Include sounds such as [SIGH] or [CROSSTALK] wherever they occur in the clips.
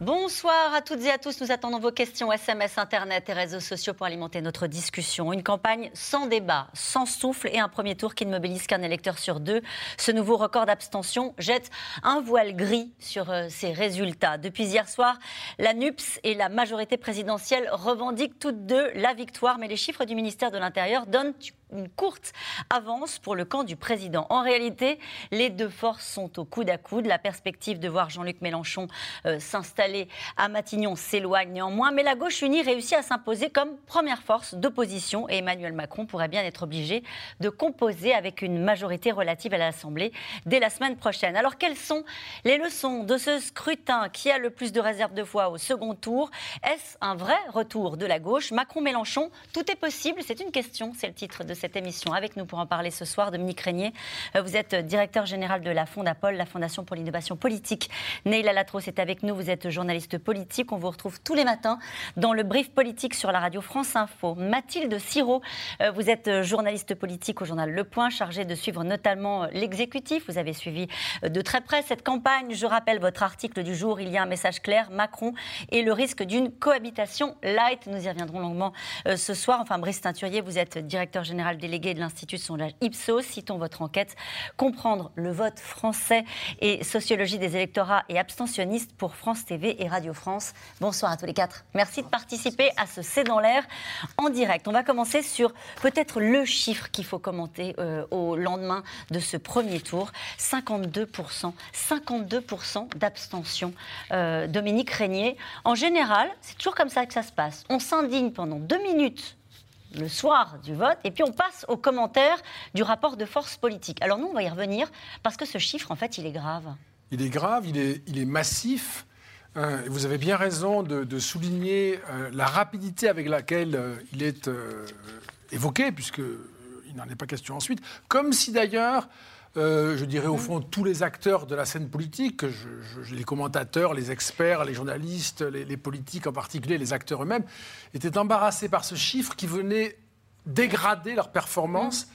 Bonsoir à toutes et à tous. Nous attendons vos questions SMS, Internet et réseaux sociaux pour alimenter notre discussion. Une campagne sans débat, sans souffle et un premier tour qui ne mobilise qu'un électeur sur deux. Ce nouveau record d'abstention jette un voile gris sur euh, ces résultats. Depuis hier soir, la NUPS et la majorité présidentielle revendiquent toutes deux la victoire, mais les chiffres du ministère de l'Intérieur donnent une courte avance pour le camp du président. En réalité, les deux forces sont au coude à coude. La perspective de voir Jean-Luc Mélenchon euh, s'installer à Matignon s'éloigne néanmoins, mais la gauche unie réussit à s'imposer comme première force d'opposition et Emmanuel Macron pourrait bien être obligé de composer avec une majorité relative à l'Assemblée dès la semaine prochaine. Alors quelles sont les leçons de ce scrutin qui a le plus de réserve de voix au second tour? Est-ce un vrai retour de la gauche? Macron-Mélenchon, tout est possible C'est une question, c'est le titre de cette émission. Avec nous pour en parler ce soir, Dominique Régnier. Euh, vous êtes directeur général de la Fondapol, la Fondation pour l'innovation politique. Neil Alatros est avec nous. Vous êtes journaliste politique. On vous retrouve tous les matins dans le brief politique sur la radio France Info. Mathilde Siro, euh, vous êtes journaliste politique au journal Le Point, chargée de suivre notamment euh, l'exécutif. Vous avez suivi de très près cette campagne. Je rappelle votre article du jour. Il y a un message clair Macron et le risque d'une cohabitation light. Nous y reviendrons longuement ce soir. Enfin, Brice Teinturier, vous êtes directeur général délégué de l'Institut de sondage Ipsos. Citons votre enquête. Comprendre le vote français et sociologie des électorats et abstentionnistes pour France TV et Radio France. Bonsoir à tous les quatre. Merci de participer à ce C'est dans l'air en direct. On va commencer sur peut-être le chiffre qu'il faut commenter euh, au lendemain de ce premier tour. 52%. 52% d'abstention. Euh, Dominique Régnier. En général, c'est toujours comme ça que ça se passe. On s'indigne pendant deux minutes le soir du vote, et puis on passe aux commentaires du rapport de force politique. Alors nous, on va y revenir, parce que ce chiffre, en fait, il est grave. Il est grave, il est, il est massif. Euh, vous avez bien raison de, souligner euh, la rapidité avec laquelle euh, il est évoqué, puisqu'il n'en est pas question ensuite. Comme si d'ailleurs euh, je dirais au fond tous les acteurs de la scène politique, les commentateurs, les experts, les journalistes, les, politiques en particulier, les acteurs eux-mêmes, étaient embarrassés par ce chiffre qui venait dégrader leur performance.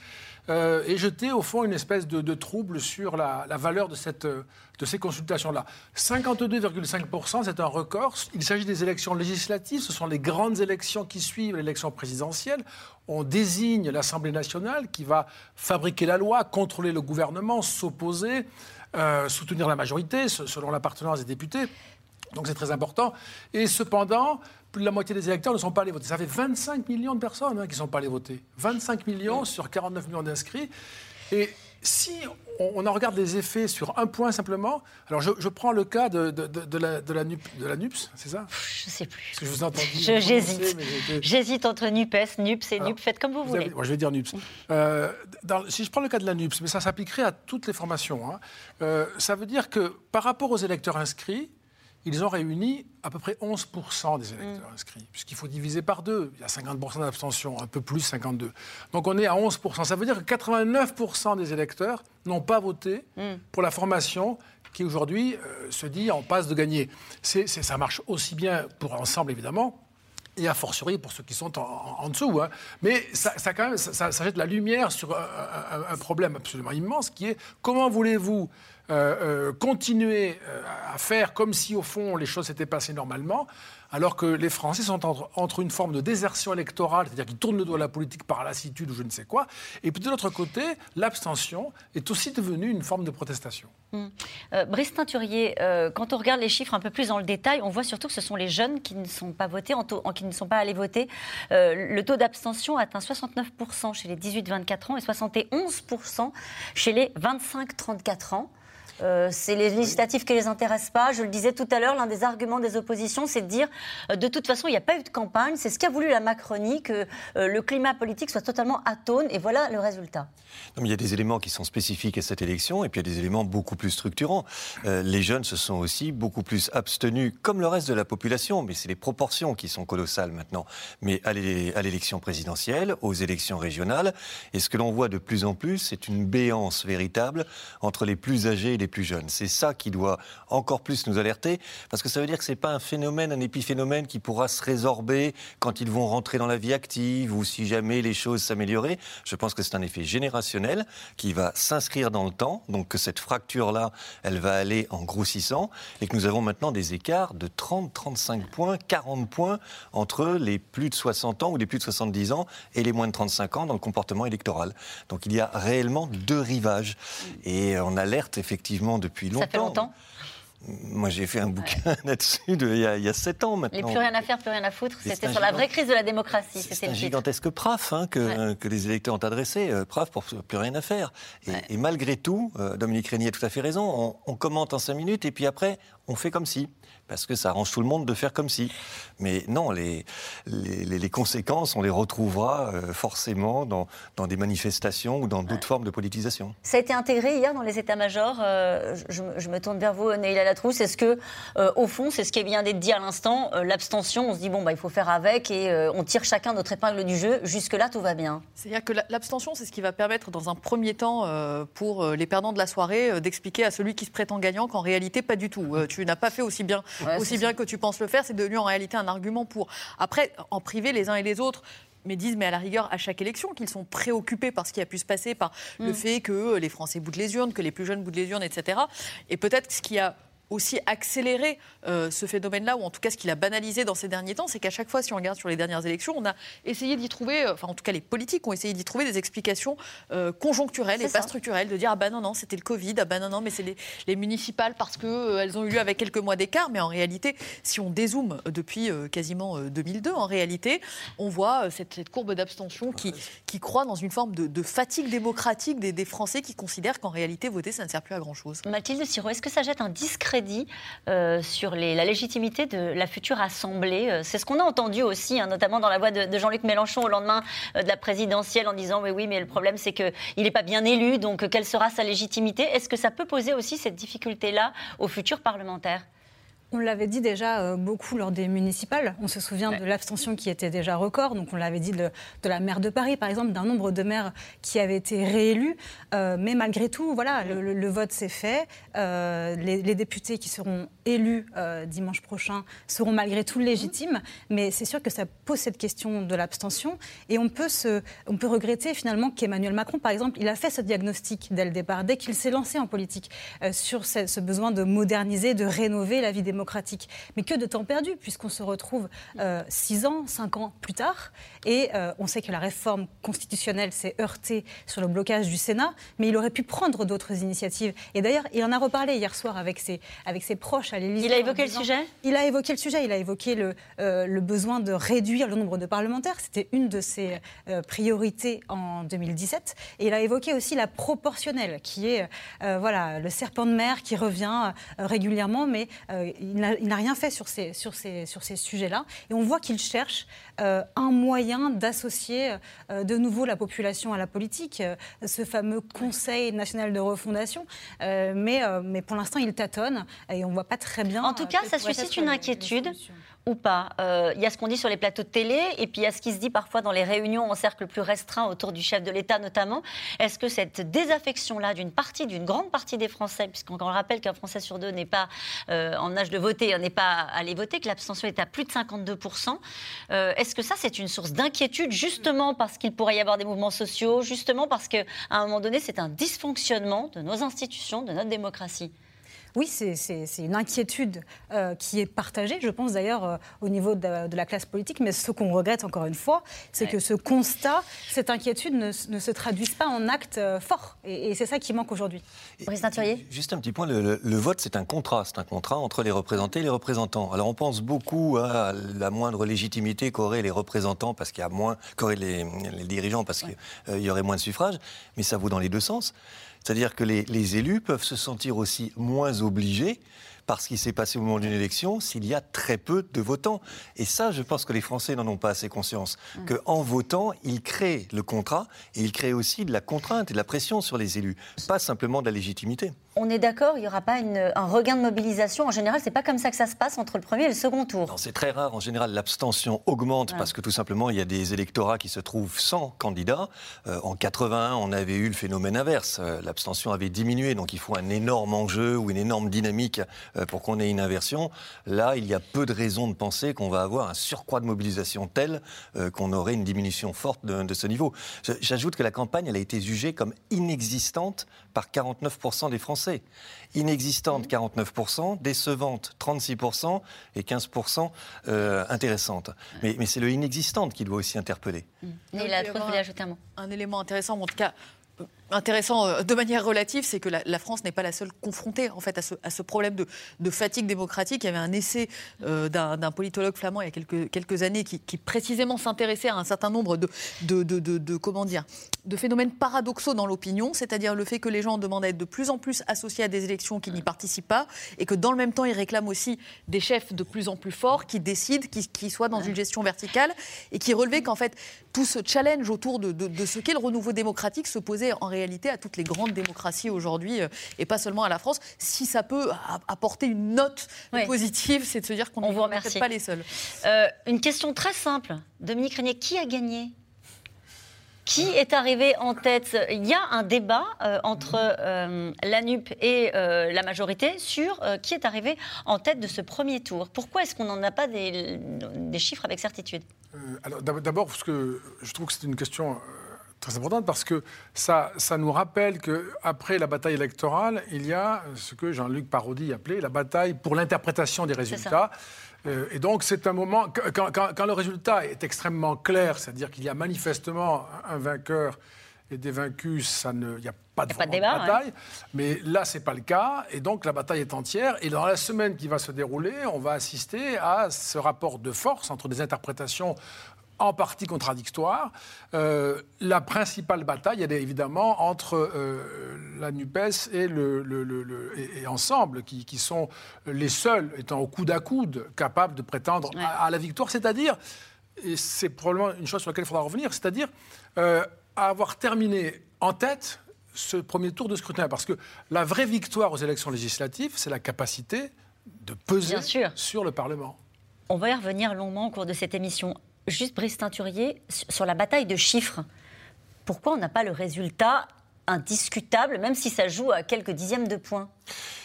Euh, et jeter au fond une espèce de, trouble sur la, valeur de, cette, de ces consultations-là. 52,5%, c'est un record. Il s'agit des élections législatives, ce sont les grandes élections qui suivent l'élection présidentielle. On désigne l'Assemblée nationale qui va fabriquer la loi, contrôler le gouvernement, s'opposer, euh, soutenir la majorité selon l'appartenance des députés. Donc c'est très important. Et cependant, plus de la moitié des électeurs ne sont pas allés voter. Ça fait 25 millions de personnes hein, qui ne sont pas allés voter. 25 millions sur 49 millions d'inscrits. Et si on, en regarde les effets sur un point simplement, alors je, prends le cas de, de, la, de, la, NUPS, c'est ça? Je ne sais plus. Parce que je vous entends J'hésite. J'hésite entre NUPES, NUPS et NUP. Faites comme vous, voulez. je vais dire NUPS. Euh, si je prends le cas de la NUPS, mais ça s'appliquerait à toutes les formations, hein, euh, ça veut dire que par rapport aux électeurs inscrits, ils ont réuni à peu près 11% des électeurs mm. inscrits, puisqu'il faut diviser par deux. Il y a 50% d'abstention, un peu plus 52. Donc on est à 11%. Ça veut dire que 89% des électeurs n'ont pas voté mm. pour la formation qui aujourd'hui euh, se dit en passe de gagner. ça marche aussi bien pour l'ensemble, évidemment, et a fortiori pour ceux qui sont en, dessous. Hein. Mais ça, quand même, ça, jette la lumière sur un, problème absolument immense qui est comment voulez-vous euh, euh, continuer euh, à faire comme si, au fond, les choses s'étaient passées normalement, alors que les Français sont entre, une forme de désertion électorale, c'est-à-dire qu'ils tournent le dos à la politique par lassitude ou je ne sais quoi, et puis de l'autre côté, l'abstention est aussi devenue une forme de protestation. Hum. Brice Teinturier, quand on regarde les chiffres un peu plus dans le détail, on voit surtout que ce sont les jeunes qui ne sont pas votés, qui ne sont pas allés voter. le taux d'abstention atteint 69% chez les 18-24 ans et 71% chez les 25-34 ans. Euh, c'est les législatives qui ne les intéressent pas. Je le disais tout à l'heure, l'un des arguments des oppositions, c'est de dire euh, de toute façon, il n'y a pas eu de campagne. C'est ce qu'a voulu la Macronie, que euh, le climat politique soit totalement atone. Et voilà le résultat. il y a des éléments qui sont spécifiques à cette élection et puis il y a des éléments beaucoup plus structurants. les jeunes se sont aussi beaucoup plus abstenus, comme le reste de la population, mais c'est les proportions qui sont colossales maintenant. Mais à l'élection présidentielle, aux élections régionales, et ce que l'on voit de plus en plus, c'est une béance véritable entre les plus âgés les plus jeunes. C'est ça qui doit encore plus nous alerter, parce que ça veut dire que ce n'est pas un phénomène, un épiphénomène qui pourra se résorber quand ils vont rentrer dans la vie active ou si jamais les choses s'amélioraient. Je pense que c'est un effet générationnel qui va s'inscrire dans le temps, donc que cette fracture-là, elle va aller en grossissant, et que nous avons maintenant des écarts de 30, 35 points, 40 points entre les plus de 60 ans ou les plus de 70 ans et les moins de 35 ans dans le comportement électoral. Donc il y a réellement deux rivages. Et on alerte effectivement depuis longtemps. Ça fait longtemps moi, j'ai fait un bouquin [LAUGHS] là-dessus il, y a sept ans maintenant. Et plus rien à faire, plus rien à foutre. C'était sur la vraie crise de la démocratie. C'est un gigantesque PRAF hein, que, que, les électeurs ont adressé. Euh, PRAF pour plus rien à faire. Et, malgré tout, euh, Dominique Régnier a tout à fait raison. On, on commente en cinq minutes et puis après, on fait comme si parce que ça arrange tout le monde de faire comme si. Mais non, les, les, conséquences, on les retrouvera euh, forcément dans, dans, des manifestations ou dans d'autres formes de politisation. Ça a été intégré hier dans les états-majors. Euh, je, me tourne vers vous, Neila Latrousse. Est-ce que, euh, au fond, c'est ce qui vient d'être dit à l'instant, l'abstention, on se dit, bon, bah, il faut faire avec et on tire chacun notre épingle du jeu. Jusque-là, tout va bien. C'est-à-dire que l'abstention, c'est ce qui va permettre, dans un premier temps, pour les perdants de la soirée, d'expliquer à celui qui se prétend gagnant qu'en réalité, pas du tout. tu n'as pas fait aussi bien aussi bien que tu penses le faire, c'est devenu en réalité un argument pour. Après, en privé, les uns et les autres, mais disent, mais à la rigueur, à chaque élection, qu'ils sont préoccupés par ce qui a pu se passer, par le mm. fait que les Français boudent les urnes, que les plus jeunes boudent les urnes, etc. Et peut-être ce qui a aussi accéléré euh, ce phénomène-là, ou en tout cas ce qu'il a banalisé dans ces derniers temps, c'est qu'à chaque fois, si on regarde sur les dernières élections, on a essayé d'y trouver, euh, enfin en tout cas les politiques ont essayé d'y trouver des explications euh, conjoncturelles et pas structurelles, de dire ah ben non non c'était le Covid, ah ben non non mais c'est les, municipales parce que elles ont eu lieu avec quelques mois d'écart, mais en réalité, si on dézoome depuis quasiment 2002, en réalité, on voit cette, courbe d'abstention qui, qui croît dans une forme de, fatigue démocratique des, des Français qui considèrent qu'en réalité voter ça ne sert plus à grand chose. Mathilde Siro, est-ce que ça jette un discret dit euh, sur la légitimité de la future Assemblée. Euh, c'est ce qu'on a entendu aussi, hein, notamment dans la voix de, Jean-Luc Mélenchon au lendemain euh, de la présidentielle, en disant oui, oui, mais le problème c'est qu'il n'est pas bien élu, donc quelle sera sa légitimité? Est-ce que ça peut poser aussi cette difficulté-là aux futurs parlementaires on l'avait dit déjà euh, beaucoup lors des municipales. On se souvient de l'abstention qui était déjà record. Donc on l'avait dit de, la maire de Paris, par exemple, d'un nombre de maires qui avaient été réélus. Euh, mais malgré tout, voilà, le, vote s'est fait. Euh, les, députés qui seront élus dimanche prochain seront malgré tout légitimes. Mais c'est sûr que ça pose cette question de l'abstention. Et on peut, se, on peut regretter finalement qu'Emmanuel Macron, par exemple, il a fait ce diagnostic dès le départ, dès qu'il s'est lancé en politique, sur ce, ce, besoin de moderniser, de rénover la vie démocratique démocratique. Mais que de temps perdu, puisqu'on se retrouve euh, six ans, cinq ans plus tard, et euh, on sait que la réforme constitutionnelle s'est heurtée sur le blocage du Sénat, mais il aurait pu prendre d'autres initiatives. Et d'ailleurs, il en a reparlé hier soir avec ses, avec ses proches à l'Élysée. Il a évoqué le sujet? Il a évoqué le sujet, il a évoqué le, euh, le besoin de réduire le nombre de parlementaires. C'était une de ses priorités en 2017. Et il a évoqué aussi la proportionnelle, qui est voilà, le serpent de mer qui revient régulièrement, mais il n'a rien fait sur ces, sur ces, sur ces sujets-là. Et on voit qu'il cherche euh, un moyen d'associer euh, de nouveau la population à la politique, euh, ce fameux Conseil national de refondation. mais, mais pour l'instant, il tâtonne et on ne voit pas très bien. En tout cas, ça suscite une inquiétude ou pas euh, Il y a ce qu'on dit sur les plateaux de télé, et puis il y a ce qui se dit parfois dans les réunions en cercle plus restreint autour du chef de l'État notamment. Est-ce que cette désaffection-là d'une partie, d'une grande partie des Français, puisqu'on rappelle qu'un Français sur deux n'est pas euh, en âge de voter, n'est pas allé voter, que l'abstention est à plus de 52%, euh, est-ce que ça c'est une source d'inquiétude justement parce qu'il pourrait y avoir des mouvements sociaux, justement parce qu'à un moment donné c'est un dysfonctionnement de nos institutions, de notre démocratie? Oui, c'est une inquiétude euh, qui est partagée, je pense d'ailleurs euh, au niveau de, la classe politique, mais ce qu'on regrette encore une fois, c'est que ce constat, cette inquiétude ne, se traduise pas en actes euh, forts. Et, c'est ça qui manque aujourd'hui. Juste un petit point, le, vote c'est un contrat, c'est un contrat entre les représentés et les représentants. Alors on pense beaucoup à la moindre légitimité qu'auraient les représentants parce qu'il y a moins, qu'auraient les, dirigeants parce qu'il y aurait moins de suffrages, mais ça vaut dans les deux sens. C'est-à-dire que les, élus peuvent se sentir aussi moins obligés par ce qui s'est passé au moment d'une élection s'il y a très peu de votants. Et ça, je pense que les Français n'en ont pas assez conscience. Mm. Qu'en votant, ils créent le contrat et ils créent aussi de la contrainte et de la pression sur les élus, pas simplement de la légitimité. On est d'accord, il n'y aura pas un regain de mobilisation. En général, c'est pas comme ça que ça se passe entre le premier et le second tour. C'est très rare. En général, l'abstention augmente parce que tout simplement, il y a des électorats qui se trouvent sans candidat. Euh, en 81, on avait eu le phénomène inverse. Euh, l'abstention avait diminué, donc il faut un énorme enjeu ou une énorme dynamique euh, pour qu'on ait une inversion. Là, il y a peu de raisons de penser qu'on va avoir un surcroît de mobilisation tel qu'on aurait une diminution forte de, de ce niveau. J'ajoute que la campagne, elle a été jugée comme inexistante par 49% des Français. Inexistante 49%, décevante 36% et 15% euh, intéressante. Mais, mais c'est le inexistante qui doit aussi interpeller. Mmh. il a ajouter un mot. Un élément intéressant, en tout cas, intéressant euh, de manière relative, c'est que la, France n'est pas la seule confrontée en fait à ce, problème de, fatigue démocratique. Il y avait un essai euh, d'un politologue flamand il y a quelques, quelques années qui, précisément s'intéressait à un certain nombre de, de, comment dire, de phénomènes paradoxaux dans l'opinion, c'est-à-dire le fait que les gens demandent à être de plus en plus associés à des élections qui n'y participent pas et que dans le même temps ils réclament aussi des chefs de plus en plus forts qui décident, qui, qui soient dans une gestion verticale et qui relevaient qu'en fait tout ce challenge autour de, ce qu'est le renouveau démocratique se posait en réalité à toutes les grandes démocraties aujourd'hui euh, et pas seulement à la France. Si ça peut apporter une note positive, c'est de se dire qu'on n'est peut-être pas les seuls. Euh, une question très simple. Dominique Régnier, qui a gagné? Qui est arrivé en tête? Il y a un débat euh, entre la NUP et la majorité sur qui est arrivé en tête de ce premier tour. Pourquoi est-ce qu'on n'en a pas des, des, chiffres avec certitude? Alors, D'abord, parce que je trouve que c'est une question très importante parce que ça, ça nous rappelle qu'après la bataille électorale, il y a ce que Jean-Luc Parodi appelait la bataille pour l'interprétation des résultats. Euh, et donc, c'est un moment, quand, quand, le résultat est extrêmement clair, c'est-à-dire qu'il y a manifestement un vainqueur et des vaincus, il n'y a pas de, bataille. Mais là, ce n'est pas le cas. Et donc, la bataille est entière. Et dans la semaine qui va se dérouler, on va assister à ce rapport de force entre des interprétations en partie contradictoire. Euh, la principale bataille, elle est évidemment entre euh, la NUPES et, le, et, Ensemble, qui, sont les seuls, étant au coude à coude, capables de prétendre à, la victoire, c'est-à-dire, et c'est probablement une chose sur laquelle il faudra revenir, c'est-à-dire euh, avoir terminé en tête ce premier tour de scrutin. Parce que la vraie victoire aux élections législatives, c'est la capacité de peser sur le Parlement. On va y revenir longuement au cours de cette émission. Juste Brice Teinturier, sur la bataille de chiffres, pourquoi on n'a pas le résultat indiscutable, même si ça joue à quelques dixièmes de points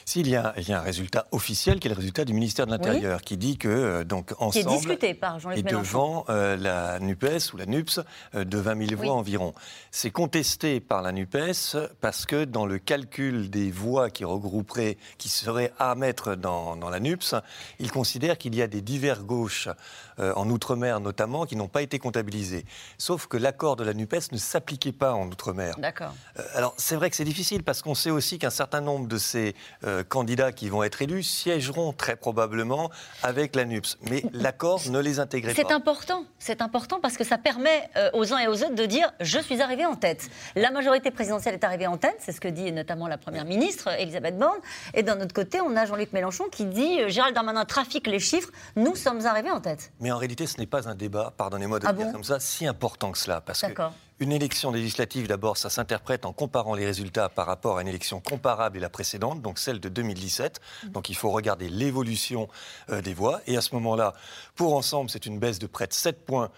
s'il y, a un résultat officiel, qui est le résultat du ministère de l'Intérieur, qui dit que, euh, donc, ensemble. Qui est discuté par Jean-Luc Et devant euh, la NUPES ou la NUPS euh, de 20 000 voix environ. C'est contesté par la NUPES parce que dans le calcul des voix qui regrouperaient, qui seraient à mettre dans, dans la NUPS, ils considèrent qu'il y a des divers gauches, en Outre-mer notamment, qui n'ont pas été comptabilisés. Sauf que l'accord de la NUPES ne s'appliquait pas en Outre-mer. D'accord. alors, c'est vrai que c'est difficile parce qu'on sait aussi qu'un certain nombre de ces euh, candidats qui vont être élus siégeront très probablement avec la NUPS. Mais l'accord ne les intégrait pas. C'est important, c'est important parce que ça permet euh, aux uns et aux autres de dire je suis arrivé en tête. La majorité présidentielle est arrivée en tête, c'est ce que dit notamment la première ministre Elisabeth Borne. Et d'un autre côté, on a Jean-Luc Mélenchon qui dit euh, Gérald Darmanin trafique les chiffres, nous sommes arrivés en tête. Mais en réalité, ce n'est pas un débat, pardonnez-moi de ah dire comme ça, si important que cela. Parce que une élection législative, d'abord, ça s'interprète en comparant les résultats par rapport à une élection comparable et la précédente, donc celle de 2017. Donc il faut regarder l'évolution euh, des voix. Et à ce moment-là, pour Ensemble, c'est une baisse de près de 7 points.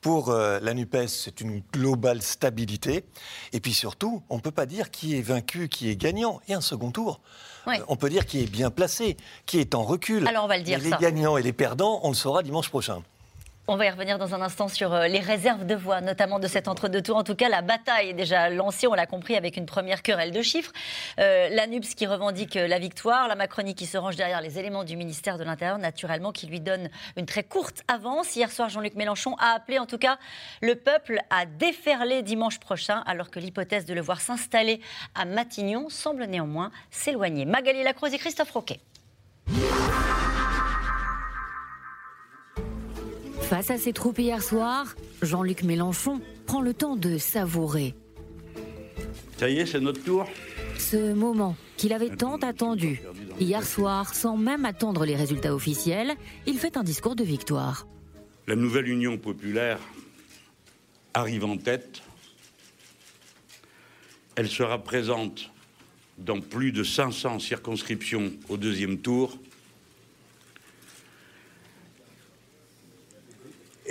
Pour euh, la NUPES, c'est une globale stabilité. Et puis surtout, on ne peut pas dire qui est vaincu, qui est gagnant. Et un second tour. Euh, on peut dire qui est bien placé, qui est en recul. Alors on va le dire. les gagnants et les perdants, on le saura dimanche prochain. On va y revenir dans un instant sur euh, les réserves de voix, notamment de cet entre-deux tours. En tout cas, la bataille est déjà lancée, on l'a compris, avec une première querelle de chiffres. Euh, la qui revendique euh, la victoire, la Macronie qui se range derrière les éléments du ministère de l'Intérieur, naturellement, qui lui donne une très courte avance. Hier soir, Jean-Luc Mélenchon a appelé en tout cas le peuple à déferler dimanche prochain, alors que l'hypothèse de le voir s'installer à Matignon semble néanmoins s'éloigner. Magali Lacroze et Christophe Roquet. Face à ses troupes hier soir, Jean-Luc Mélenchon prend le temps de savourer. Ça y est, c'est notre tour. Ce moment qu'il avait tant attendu. Hier soir, sans même attendre les résultats officiels, il fait un discours de victoire. La nouvelle Union populaire arrive en tête. Elle sera présente dans plus de 500 circonscriptions au deuxième tour.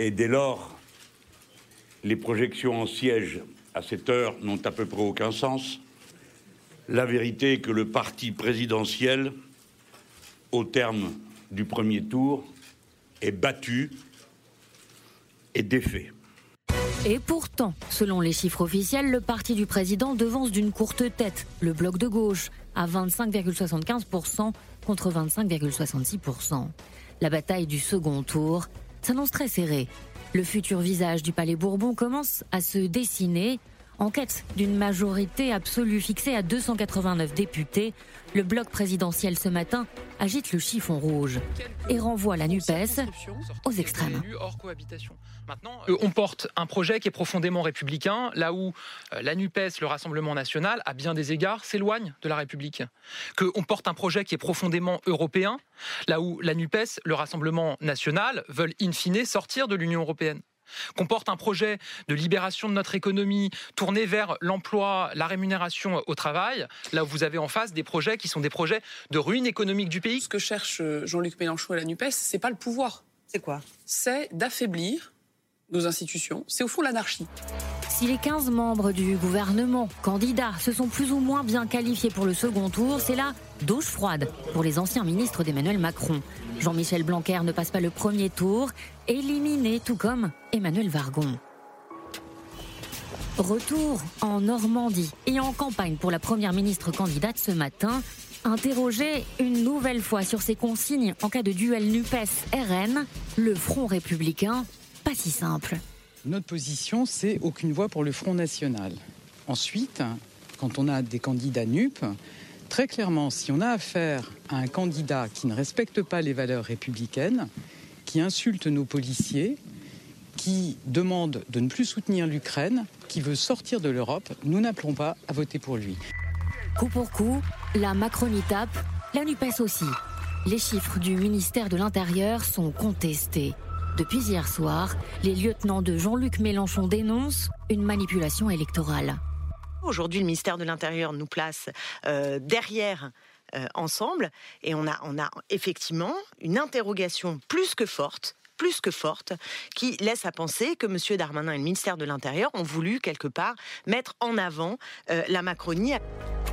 Et dès lors, les projections en siège à cette heure n'ont à peu près aucun sens. La vérité est que le parti présidentiel, au terme du premier tour, est battu et défait. Et pourtant, selon les chiffres officiels, le parti du président devance d'une courte tête, le bloc de gauche, à 25,75% contre 25,66%. La bataille du second tour s'annonce très serrée. Le futur visage du Palais Bourbon commence à se dessiner en quête d'une majorité absolue fixée à 289 députés, le bloc présidentiel ce matin agite le chiffon rouge et renvoie la NUPES aux extrêmes. Euh, on porte un projet qui est profondément républicain, là où euh, la NUPES, le Rassemblement national, à bien des égards, s'éloigne de la République. Qu'on porte un projet qui est profondément européen, là où la NUPES, le Rassemblement national, veulent in fine sortir de l'Union européenne qu'on porte un projet de libération de notre économie tourné vers l'emploi, la rémunération au travail, là où vous avez en face des projets qui sont des projets de ruine économique du pays. Ce que cherche euh, Jean-Luc Mélenchon et la NUPES, c'est pas le pouvoir. C'est quoi? C'est d'affaiblir nos institutions. C'est au fond l'anarchie. Si les 15 membres du gouvernement candidats se sont plus ou moins bien qualifiés pour le second tour, c'est là douche froide pour les anciens ministres d'Emmanuel Macron. Jean-Michel Blanquer ne passe pas le premier tour, éliminé tout comme Emmanuel Vargon. Retour en Normandie et en campagne pour la première ministre candidate ce matin, interrogé une nouvelle fois sur ses consignes en cas de duel NUPES-RN, le Front républicain, pas si simple. Notre position, c'est aucune voix pour le Front national. Ensuite, quand on a des candidats NUP, Très clairement, si on a affaire à un candidat qui ne respecte pas les valeurs républicaines, qui insulte nos policiers, qui demande de ne plus soutenir l'Ukraine, qui veut sortir de l'Europe, nous n'appelons pas à voter pour lui. Coup pour coup, la Macronie tape, la NUPES aussi. Les chiffres du ministère de l'Intérieur sont contestés. Depuis hier soir, les lieutenants de Jean-Luc Mélenchon dénoncent une manipulation électorale. Aujourd'hui, le ministère de l'Intérieur nous place euh, derrière euh, ensemble et on a, on a effectivement une interrogation plus que forte plus que forte, qui laisse à penser que M. Darmanin et le ministère de l'Intérieur ont voulu quelque part mettre en avant euh, la Macronie.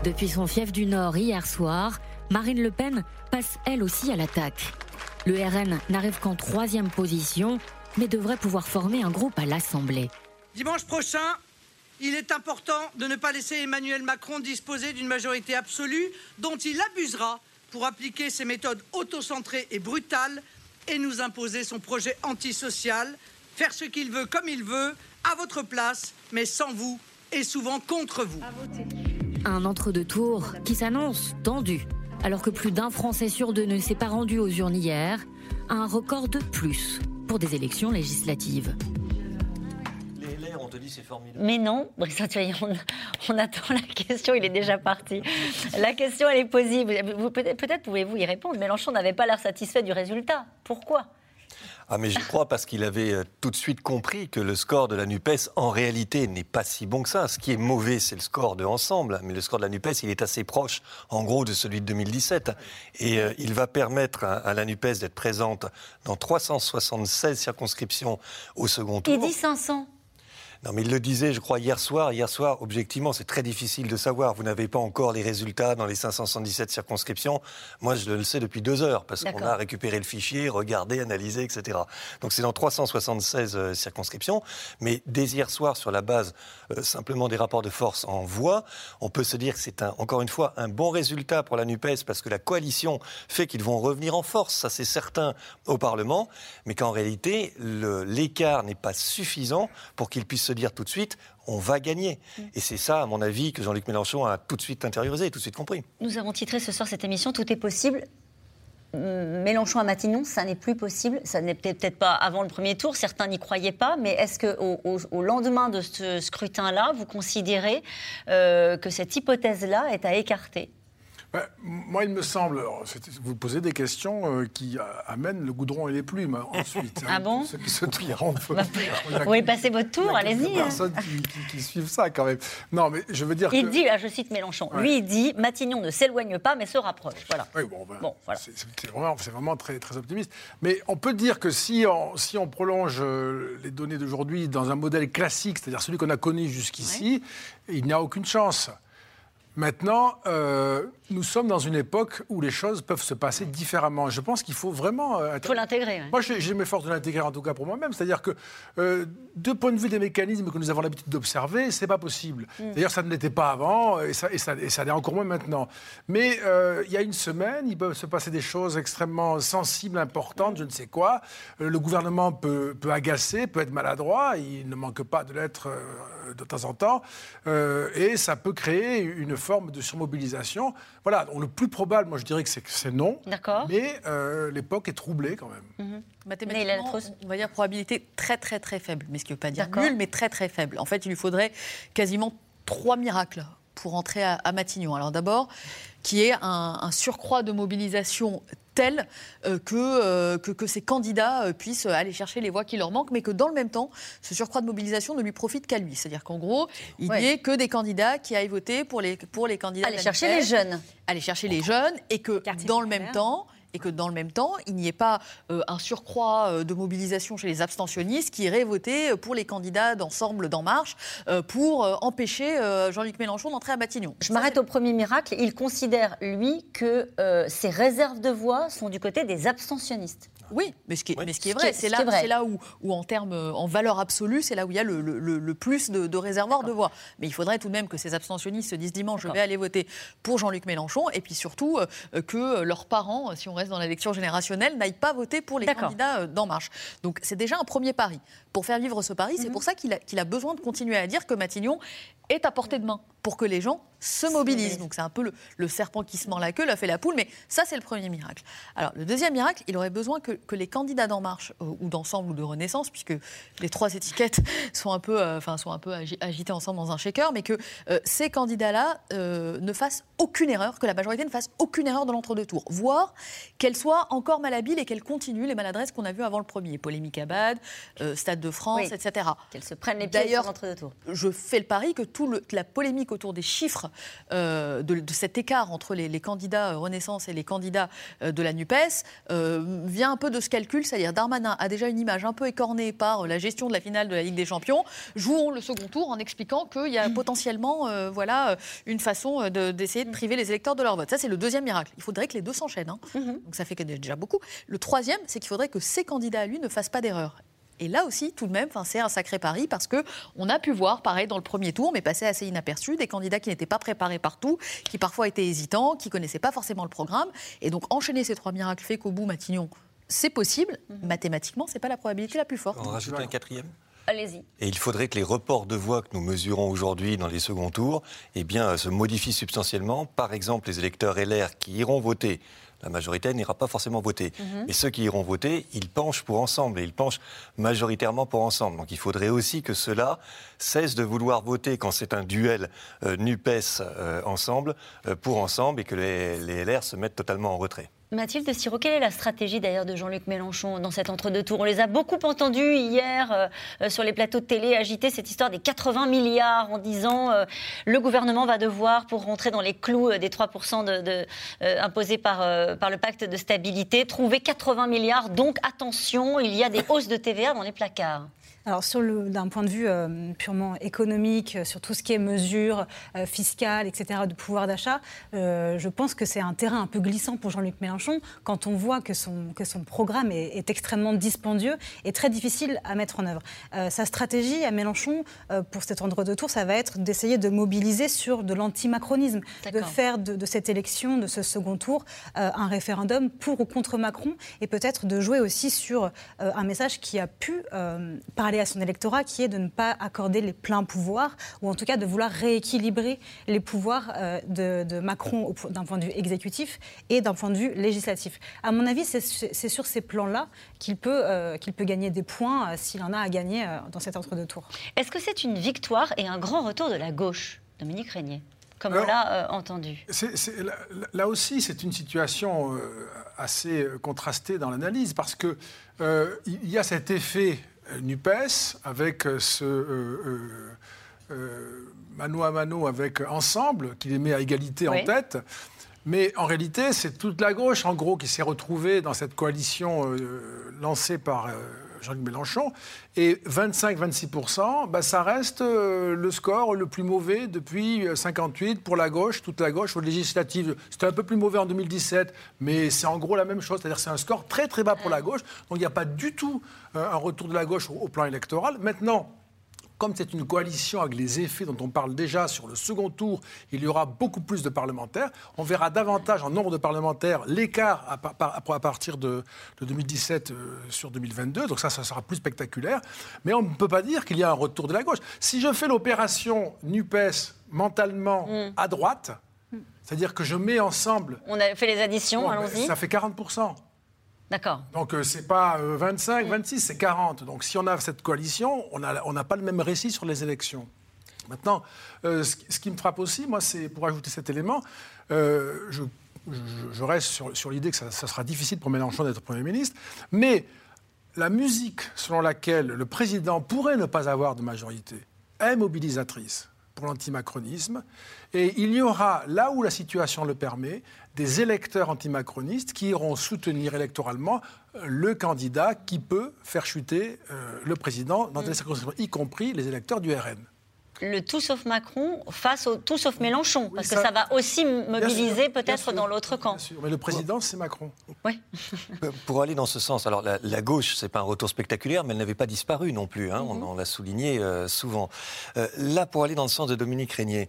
Depuis son fief du Nord hier soir, Marine Le Pen passe elle aussi à l'attaque. Le RN n'arrive qu'en troisième position, mais devrait pouvoir former un groupe à l'Assemblée. Dimanche prochain, il est important de ne pas laisser Emmanuel Macron disposer d'une majorité absolue dont il abusera pour appliquer ses méthodes autocentrées et brutales et nous imposer son projet antisocial, faire ce qu'il veut comme il veut, à votre place, mais sans vous et souvent contre vous. Un entre-deux tours qui s'annonce tendu, alors que plus d'un Français sur deux ne s'est pas rendu aux urnes hier, un record de plus pour des élections législatives. Mais non, on, attend la question, il est déjà parti. La question, elle est possible. Peut-être pouvez-vous y répondre. Mélenchon n'avait pas l'air satisfait du résultat. Pourquoi? Ah mais je crois parce qu'il avait euh, tout de suite compris que le score de la NUPES en réalité n'est pas si bon que ça. Ce qui est mauvais, c'est le score de Ensemble, mais le score de la NUPES, il est assez proche en gros de celui de 2017. Et euh, il va permettre à, la NUPES d'être présente dans 376 circonscriptions au second tour. Il dit 500 non, mais il le disait, je crois, hier soir. Hier soir, objectivement, c'est très difficile de savoir. Vous n'avez pas encore les résultats dans les 577 circonscriptions. Moi, je le sais depuis deux heures, parce qu'on a récupéré le fichier, regardé, analysé, etc. Donc, c'est dans 376 euh, circonscriptions. Mais dès hier soir, sur la base euh, simplement des rapports de force en voix, on peut se dire que c'est, encore une fois, un bon résultat pour la NUPES, parce que la coalition fait qu'ils vont revenir en force, ça c'est certain, au Parlement, mais qu'en réalité, l'écart n'est pas suffisant pour qu'ils puissent se dire tout de suite, on va gagner. Et c'est ça, à mon avis, que Jean-Luc Mélenchon a tout de suite intériorisé, tout de suite compris. Nous avons titré ce soir cette émission Tout est possible. Mélenchon à Matignon, ça n'est plus possible. Ça n'était peut-être pas avant le premier tour, certains n'y croyaient pas, mais est-ce qu'au au, lendemain de ce scrutin-là, vous considérez euh, que cette hypothèse-là est à écarter? Bah, moi, il me semble, vous posez des questions euh, qui euh, amènent le goudron et les plumes hein, ensuite. [LAUGHS] ah bon Ceux qui se tirent [LAUGHS] Vous pouvez passer votre tour, allez-y. Il y a personnes qui, suivent ça quand même. Non, mais je veux dire. Il dit, là, je cite Mélenchon, lui, il dit Matignon ne s'éloigne pas, mais se rapproche. Voilà. Oui, bon, ben, voilà. c'est vraiment, vraiment, très, très optimiste. Mais on peut dire que si on, si on prolonge euh, les données d'aujourd'hui dans un modèle classique, c'est-à-dire celui qu'on a connu jusqu'ici, il n'y a aucune chance. Maintenant, euh, nous sommes dans une époque où les choses peuvent se passer différemment. Je pense qu'il faut vraiment. Euh, il faut l'intégrer. Moi, j'ai m'efforce de l'intégrer en tout cas pour moi-même. C'est-à-dire que, euh, de point de vue des mécanismes que nous avons l'habitude d'observer, c'est pas possible. Mm. D'ailleurs, ça ne l'était pas avant et ça, et ça, et ça l'est encore moins maintenant. Mais il y a une semaine, il peut se passer des choses extrêmement sensibles, importantes, je ne sais quoi. le gouvernement peut, peut, agacer, peut être maladroit. Il ne manque pas de l'être de temps en temps. et ça peut créer une forme de surmobilisation. Voilà, le plus probable, moi je dirais que c'est non. D'accord. Mais euh, l'époque est troublée quand même. Mhm. Mathématiquement, on va dire probabilité très très très faible. Mais ce qui ne veut pas dire nul, mais très très faible. En fait, il lui faudrait quasiment trois miracles pour entrer à, Matignon. Alors d'abord, qui est un, un, surcroît de mobilisation tel euh, euh, que, que, ces candidats euh, puissent aller chercher les voix qui leur manquent, mais que dans le même temps, ce surcroît de mobilisation ne lui profite qu'à lui. C'est-à-dire qu'en gros, il n'y ait que des candidats qui aillent voter pour les, pour les candidats. Aller chercher les jeunes. Aller chercher les jeunes, et que dans le même temps, et que dans le même temps, il n'y ait pas euh, un surcroît euh, de mobilisation chez les abstentionnistes qui iraient voter pour les candidats d'ensemble d'En Marche euh, pour empêcher Jean-Luc Mélenchon d'entrer à Matignon. Je m'arrête au premier miracle. Il considère, lui, que ces réserves de voix sont du côté des abstentionnistes. Oui, mais ce qui est, mais ce qui est vrai, c'est là, là où, où, en termes, en valeur absolue, c'est là où il y a le, le, plus de, de réservoirs de voix. Mais il faudrait tout de même que ces abstentionnistes se disent dimanche, je vais aller voter pour Jean-Luc Mélenchon, et puis surtout que leurs parents, si on reste dans la lecture générationnelle, n'aillent pas voter pour les candidats euh, d'En Marche. Donc c'est déjà un premier pari. Pour faire vivre ce pari, c'est mhm. pour ça qu'il a, a, besoin de continuer à dire que Matignon est à portée de main pour que les gens se mobilisent. Donc c'est un peu le, serpent qui se mord la queue, l'a fait la poule, mais ça c'est le premier miracle. Alors le deuxième miracle, il aurait besoin que, les candidats d'En Marche, euh, ou d'Ensemble ou de Renaissance, puisque les trois étiquettes [LAUGHS] sont un peu, euh, enfin, sont un peu agitées ensemble dans un shaker, mais que euh, ces candidats-là ne fassent aucune erreur, que la majorité ne fasse aucune erreur dans l'entre-deux tours, voire qu'elle soit encore malhabile et qu'elle continue les maladresses qu'on a vues avant le premier, polémique à Bad, Stade de France, etc. Qu'elle se prenne les pieds sur l'entre-deux tours. Je fais le pari que toute la polémique autour des chiffres de, cet écart entre les, candidats euh, Renaissance et les candidats de la NUPES vient un peu de ce calcul, c'est-à-dire Darmanin a déjà une image un peu écornée par la gestion de la finale de la Ligue des Champions. Jouons le second tour en expliquant qu'il y a potentiellement voilà, une façon d'essayer de, priver les électeurs de leur vote. Ça, c'est le deuxième miracle. Il faudrait que les deux s'enchaînent. Hein. Mhm. Donc ça fait déjà beaucoup. Le troisième, c'est qu'il faudrait que ces candidats à lui ne fassent pas d'erreur. Et là aussi, tout de même, c'est un sacré pari parce que on a pu voir, pareil dans le premier tour, mais passer assez inaperçu, des candidats qui n'étaient pas préparés partout, qui parfois étaient hésitants, qui connaissaient pas forcément le programme. Et donc enchaîner ces trois miracles fait qu'au bout, Matignon, c'est possible. Mhm. Mathématiquement, c'est pas la probabilité la plus forte. On rajoute un quatrième Allez-y. Et il faudrait que les reports de voix que nous mesurons aujourd'hui dans les seconds tours eh bien, se modifient substantiellement. Par exemple, les électeurs LR qui iront voter la majorité n'ira pas forcément voter. Mhm. Mais ceux qui iront voter, ils penchent pour ensemble et ils penchent majoritairement pour ensemble. Donc il faudrait aussi que ceux-là cessent de vouloir voter quand c'est un duel euh, NUPES euh, ensemble, euh, pour ensemble, et que les, les LR se mettent totalement en retrait. Mathilde Siro, quelle est la stratégie d'ailleurs de Jean-Luc Mélenchon dans cet entre-deux tours On les a beaucoup entendus hier euh, euh, sur les plateaux de télé agiter cette histoire des 80 milliards en disant euh, le gouvernement va devoir, pour rentrer dans les clous des 3% de, imposés par, par le pacte de stabilité, trouver 80 milliards. Donc attention, il y a des hausses de TVA dans les placards. Alors, d'un point de vue euh, purement économique, euh, sur tout ce qui est mesures euh, fiscales, etc., de pouvoir d'achat, je pense que c'est un terrain un peu glissant pour Jean-Luc Mélenchon quand on voit que son, que son programme est, extrêmement dispendieux et très difficile à mettre en œuvre. sa stratégie à Mélenchon, pour cet endroit de tour, ça va être d'essayer de mobiliser sur de l'anti-macronisme, de faire de, de, cette élection, de ce second tour, un référendum pour ou contre Macron et peut-être de jouer aussi sur un message qui a pu parler à son électorat, qui est de ne pas accorder les pleins pouvoirs, ou en tout cas de vouloir rééquilibrer les pouvoirs euh, de, Macron d'un point de vue exécutif et d'un point de vue législatif. À mon avis, c'est sur ces plans-là qu'il peut, euh, qu'il peut gagner des points euh, s'il en a à gagner dans cet entre-deux tours. Est-ce que c'est une victoire et un grand retour de la gauche, Dominique Régnier comme on l'a entendu? là, aussi, c'est une situation assez contrastée dans l'analyse, parce qu'il il y a cet effet NUPES avec ce mano à mano avec Ensemble, qui les met à égalité en tête. Mais en réalité, c'est toute la gauche, en gros, qui s'est retrouvée dans cette coalition euh, lancée par euh, Jean-Luc Mélenchon. Et 25-26%, bah, ça reste euh, le score le plus mauvais depuis 58 pour la gauche, toute la gauche aux législatives. C'était un peu plus mauvais en 2017, mais c'est en gros la même chose. C'est-à-dire c'est un score très très bas pour la gauche. Donc il n'y a pas du tout un retour de la gauche au plan électoral. Maintenant, comme c'est une coalition avec les effets dont on parle déjà sur le second tour, il y aura beaucoup plus de parlementaires. On verra davantage en nombre de parlementaires l'écart à, partir de, 2017 euh, sur 2022. Donc ça, ça sera plus spectaculaire. Mais on ne peut pas dire qu'il y a un retour de la gauche. Si je fais l'opération NUPES mentalement mm. à droite, c'est-à-dire que je mets ensemble... On a fait les additions, allons-y. Ça fait 40%. D'accord. Donc euh, c'est pas 25, euh, 26, c'est 40. Donc si on a cette coalition, on n'a on pas le même récit sur les élections. Maintenant, euh, ce, qui me frappe aussi, moi, c'est pour ajouter cet élément, je, reste sur, l'idée que ça, ça, sera difficile pour Mélenchon d'être Premier ministre, mais la musique selon laquelle le président pourrait ne pas avoir de majorité est mobilisatrice pour l'antimacronisme. Et il y aura, là où la situation le permet, des électeurs antimacronistes qui iront soutenir électoralement euh, le candidat qui peut faire chuter euh, le président dans des mm. circonscriptions, y compris les électeurs du RN le tout sauf Macron face au tout sauf Mélenchon, parce que ça va aussi mobiliser peut-être dans l'autre camp. mais le président, c'est Macron. Oui. [LAUGHS] Euh, pour aller dans ce sens, alors la, la gauche, c'est pas un retour spectaculaire, mais elle n'avait pas disparu non plus. Hein, On, mhm. l'a souligné euh, souvent. Euh, là, pour aller dans le sens de Dominique Régnier,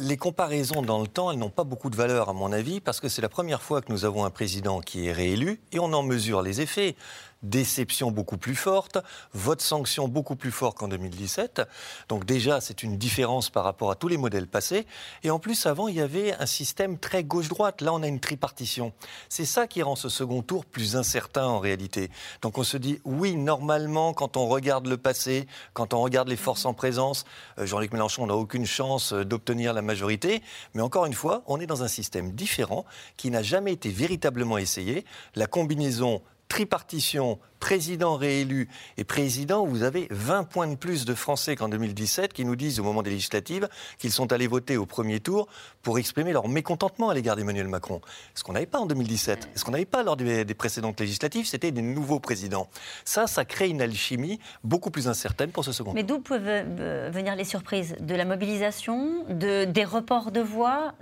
les comparaisons dans le temps, elles n'ont pas beaucoup de valeur, à mon avis, parce que c'est la première fois que nous avons un président qui est réélu et on en mesure les effets déception beaucoup plus forte, vote sanction beaucoup plus fort qu'en 2017. Donc déjà, c'est une différence par rapport à tous les modèles passés. Et en plus, avant, il y avait un système très gauche-droite. Là, on a une tripartition. C'est ça qui rend ce second tour plus incertain en réalité. Donc on se dit, oui, normalement, quand on regarde le passé, quand on regarde les forces en présence, euh, Jean-Luc Mélenchon n'a aucune chance euh, d'obtenir la majorité. Mais encore une fois, on est dans un système différent qui n'a jamais été véritablement essayé. La combinaison tripartition, président réélu et président, vous avez 20 points de plus de Français qu'en 2017 qui nous disent au moment des législatives qu'ils sont allés voter au premier tour pour exprimer leur mécontentement à l'égard d'Emmanuel Macron. Ce qu'on n'avait pas en 2017, ce qu'on n'avait pas lors des, précédentes législatives, c'était des nouveaux présidents. Ça, ça crée une alchimie beaucoup plus incertaine pour ce second Mais d'où peuvent euh, venir les surprises? De la mobilisation, de, des reports de voix?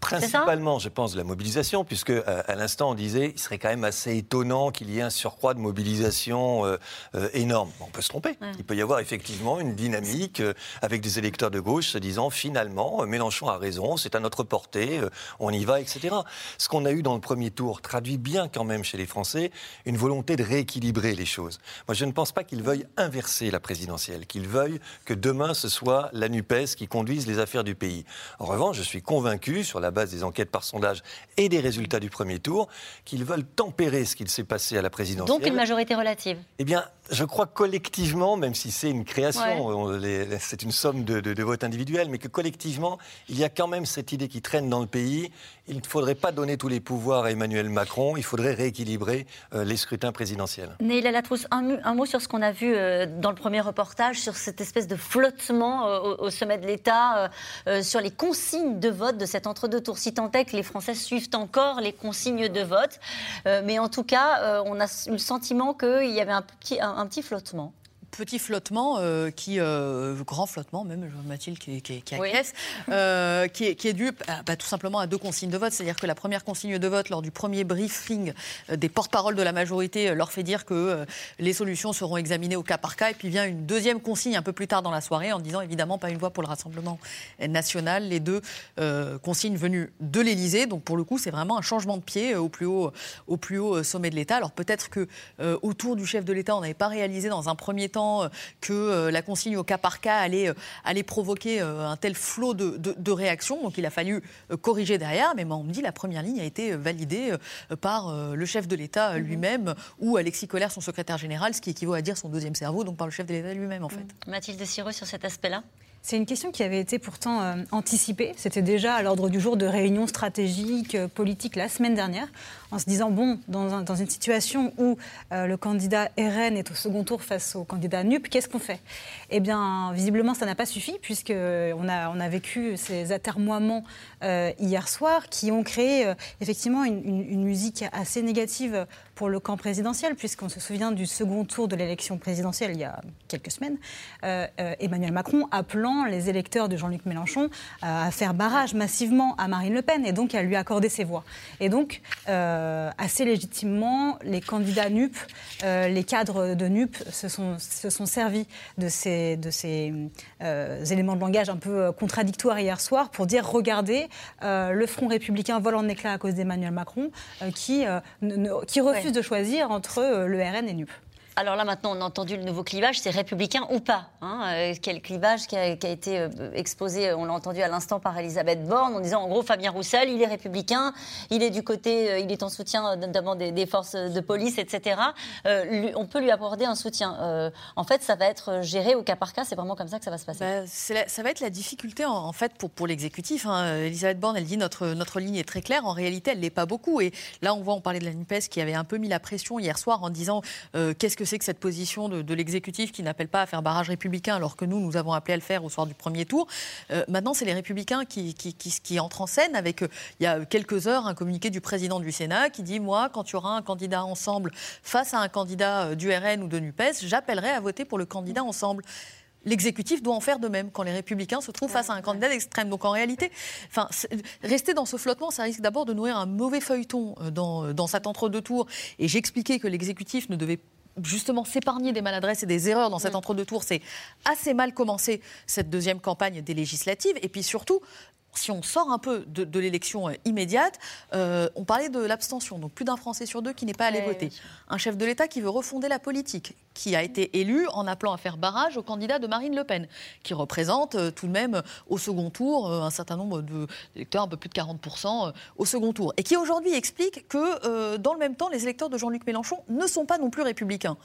Principalement, je pense, de la mobilisation, puisque euh, à l'instant on disait il serait quand même assez étonnant qu'il y ait un surcroît de mobilisation euh, euh, énorme. on peut se tromper. Il peut y avoir effectivement une dynamique avec des électeurs de gauche se disant finalement Mélenchon a raison, c'est à notre portée, on y va, etc. Ce qu'on a eu dans le premier tour traduit bien quand même chez les Français une volonté de rééquilibrer les choses. Moi, je ne pense pas qu'ils veuillent inverser la présidentielle, qu'ils veuillent que demain ce soit la Nupes qui conduise les affaires du pays. En revanche, je suis convaincu sur la base des enquêtes par sondage et des résultats du premier tour, qu'ils veulent tempérer ce qu'il s'est passé à la présidentielle. Donc une majorité relative Eh bien, je crois collectivement, même si c'est une création, c'est une somme de, votes individuels, mais que collectivement, il y a quand même cette idée qui traîne dans le pays. Il ne faudrait pas donner tous les pouvoirs à Emmanuel Macron, il faudrait rééquilibrer euh, les scrutins présidentiels. Néla Latrousse, un, un, mot sur ce qu'on a vu euh, dans le premier reportage, sur cette espèce de flottement euh, au, sommet de l'État, sur les consignes de vote de cet entre-deux tours. Si tant est que les Français suivent encore les consignes de vote, mais en tout cas, on a eu le sentiment qu'il y avait un petit flottement petit flottement euh, qui euh, grand flottement même Mathilde qui, qui, qui euh, qui, est, qui, est, [LAUGHS] dû bah, tout simplement à deux consignes de vote. C'est-à-dire que la première consigne de vote lors du premier briefing des porte-paroles de la majorité leur fait dire que les solutions seront examinées au cas par cas. Et puis vient une deuxième consigne un peu plus tard dans la soirée en disant évidemment pas une voix pour le Rassemblement national. Les deux consignes venues de l'Élysée. Donc pour le coup c'est vraiment un changement de pied au plus haut au plus haut sommet de l'État. Alors peut-être que autour du chef de l'État on n'avait pas réalisé dans un premier temps euh, que euh, la consigne au cas par cas allait, euh, provoquer un tel flot de, réactions. Donc il a fallu corriger derrière. Mais on me dit la première ligne a été validée par le chef de l'État mhm. lui-même ou Alexis Collère, son secrétaire général, ce qui équivaut à dire son deuxième cerveau, donc par le chef de l'État lui-même en fait. Mathilde Sireux sur cet aspect-là? C'est une question qui avait été pourtant euh, anticipée. C'était déjà à l'ordre du jour de réunions stratégiques, euh, politiques la semaine dernière, en se disant, bon, dans, une situation où euh, le candidat RN est au second tour face au candidat NUP, qu'est-ce qu'on fait? Eh bien, visiblement, ça n'a pas suffi, puisqu'on a, on a vécu ces atermoiements hier soir qui ont créé effectivement une, musique assez négative pour le camp présidentiel, puisqu'on se souvient du second tour de l'élection présidentielle il y a quelques semaines, Emmanuel Macron appelant les électeurs de Jean-Luc Mélenchon euh, à faire barrage massivement à Marine Le Pen et donc à lui accorder ses voix. Et donc, euh, assez légitimement, les candidats NUP, euh, les cadres de NUP se sont, se sont servis de ces, de ces éléments de langage un peu contradictoires hier soir pour dire regardez, le Front républicain vole en éclats à cause d'Emmanuel Macron qui, qui refuse de choisir entre le RN et NUP. Alors là, maintenant, on a entendu le nouveau clivage, c'est républicain ou pas hein euh, Quel clivage qui a, été euh, exposé, on l'a entendu à l'instant par Elisabeth Borne, en disant en gros, Fabien Roussel, il est républicain, il est du côté, euh, il est en soutien notamment des, forces de police, etc. on peut lui apporter un soutien. en fait, ça va être géré au cas par cas, c'est vraiment comme ça que ça va se passer. Bah, ça va être la difficulté, en, fait, pour, pour l'exécutif. Hein. Elisabeth Borne, elle dit notre, notre ligne est très claire. En réalité, elle l'est pas beaucoup. Et là, on voit, on parlait de la NUPES qui avait un peu mis la pression hier soir en disant qu'est-ce que c'est que cette position de, l'exécutif qui n'appelle pas à faire barrage républicain, alors que nous, nous avons appelé à le faire au soir du premier tour. Euh, maintenant, c'est les républicains qui, qui, qui, entrent en scène avec, euh, il y a quelques heures, un communiqué du président du Sénat qui dit Moi, quand il y aura un candidat ensemble face à un candidat euh, du RN ou de NUPES, j'appellerai à voter pour le candidat ensemble l'exécutif doit en faire de même quand les républicains se trouvent face à un candidat d'extrême. Donc en réalité, enfin, rester dans ce flottement, ça risque d'abord de nourrir un mauvais feuilleton dans, dans cet entre-deux tours. Et j'expliquais que l'exécutif ne devait justement s'épargner des maladresses et des erreurs dans cet mm. entre-deux tours. C'est assez mal commencé cette deuxième campagne des législatives. Et puis surtout, si on sort un peu de, l'élection euh, immédiate, euh, on parlait de l'abstention, donc plus d'un Français sur deux qui n'est pas allé voter. Un chef de l'État qui veut refonder la politique, qui a été élu en appelant à faire barrage au candidat de Marine Le Pen, qui représente euh, tout de même au second tour un certain nombre d'électeurs, un peu plus de 40% au second tour, et qui aujourd'hui explique que dans le même temps, les électeurs de Jean-Luc Mélenchon ne sont pas non plus républicains.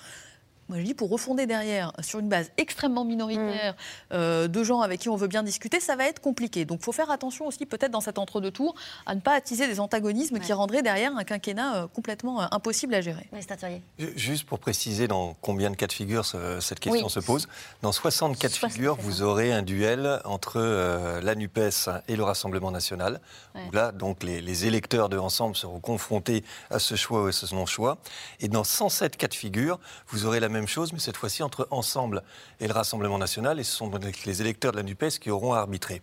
Moi, je dis pour refonder derrière sur une base extrêmement minoritaire mm. euh, de gens avec qui on veut bien discuter, ça va être compliqué. Donc, il faut faire attention aussi, peut-être dans cet entre-deux tours, à ne pas attiser des antagonismes qui rendraient derrière un quinquennat euh, complètement euh, impossible à gérer. Juste pour préciser dans combien de cas de figure cette question se pose. Dans 60 cas de figure, vous aurez un duel entre la NUPES et le Rassemblement national. Où là, donc, les, les, électeurs de Ensemble seront confrontés à ce choix ou à ce non-choix. Et dans 107 cas de figure, vous aurez la même chose, mais cette fois-ci entre Ensemble et le Rassemblement national, et ce sont les électeurs de la NUPES qui auront à arbitrer.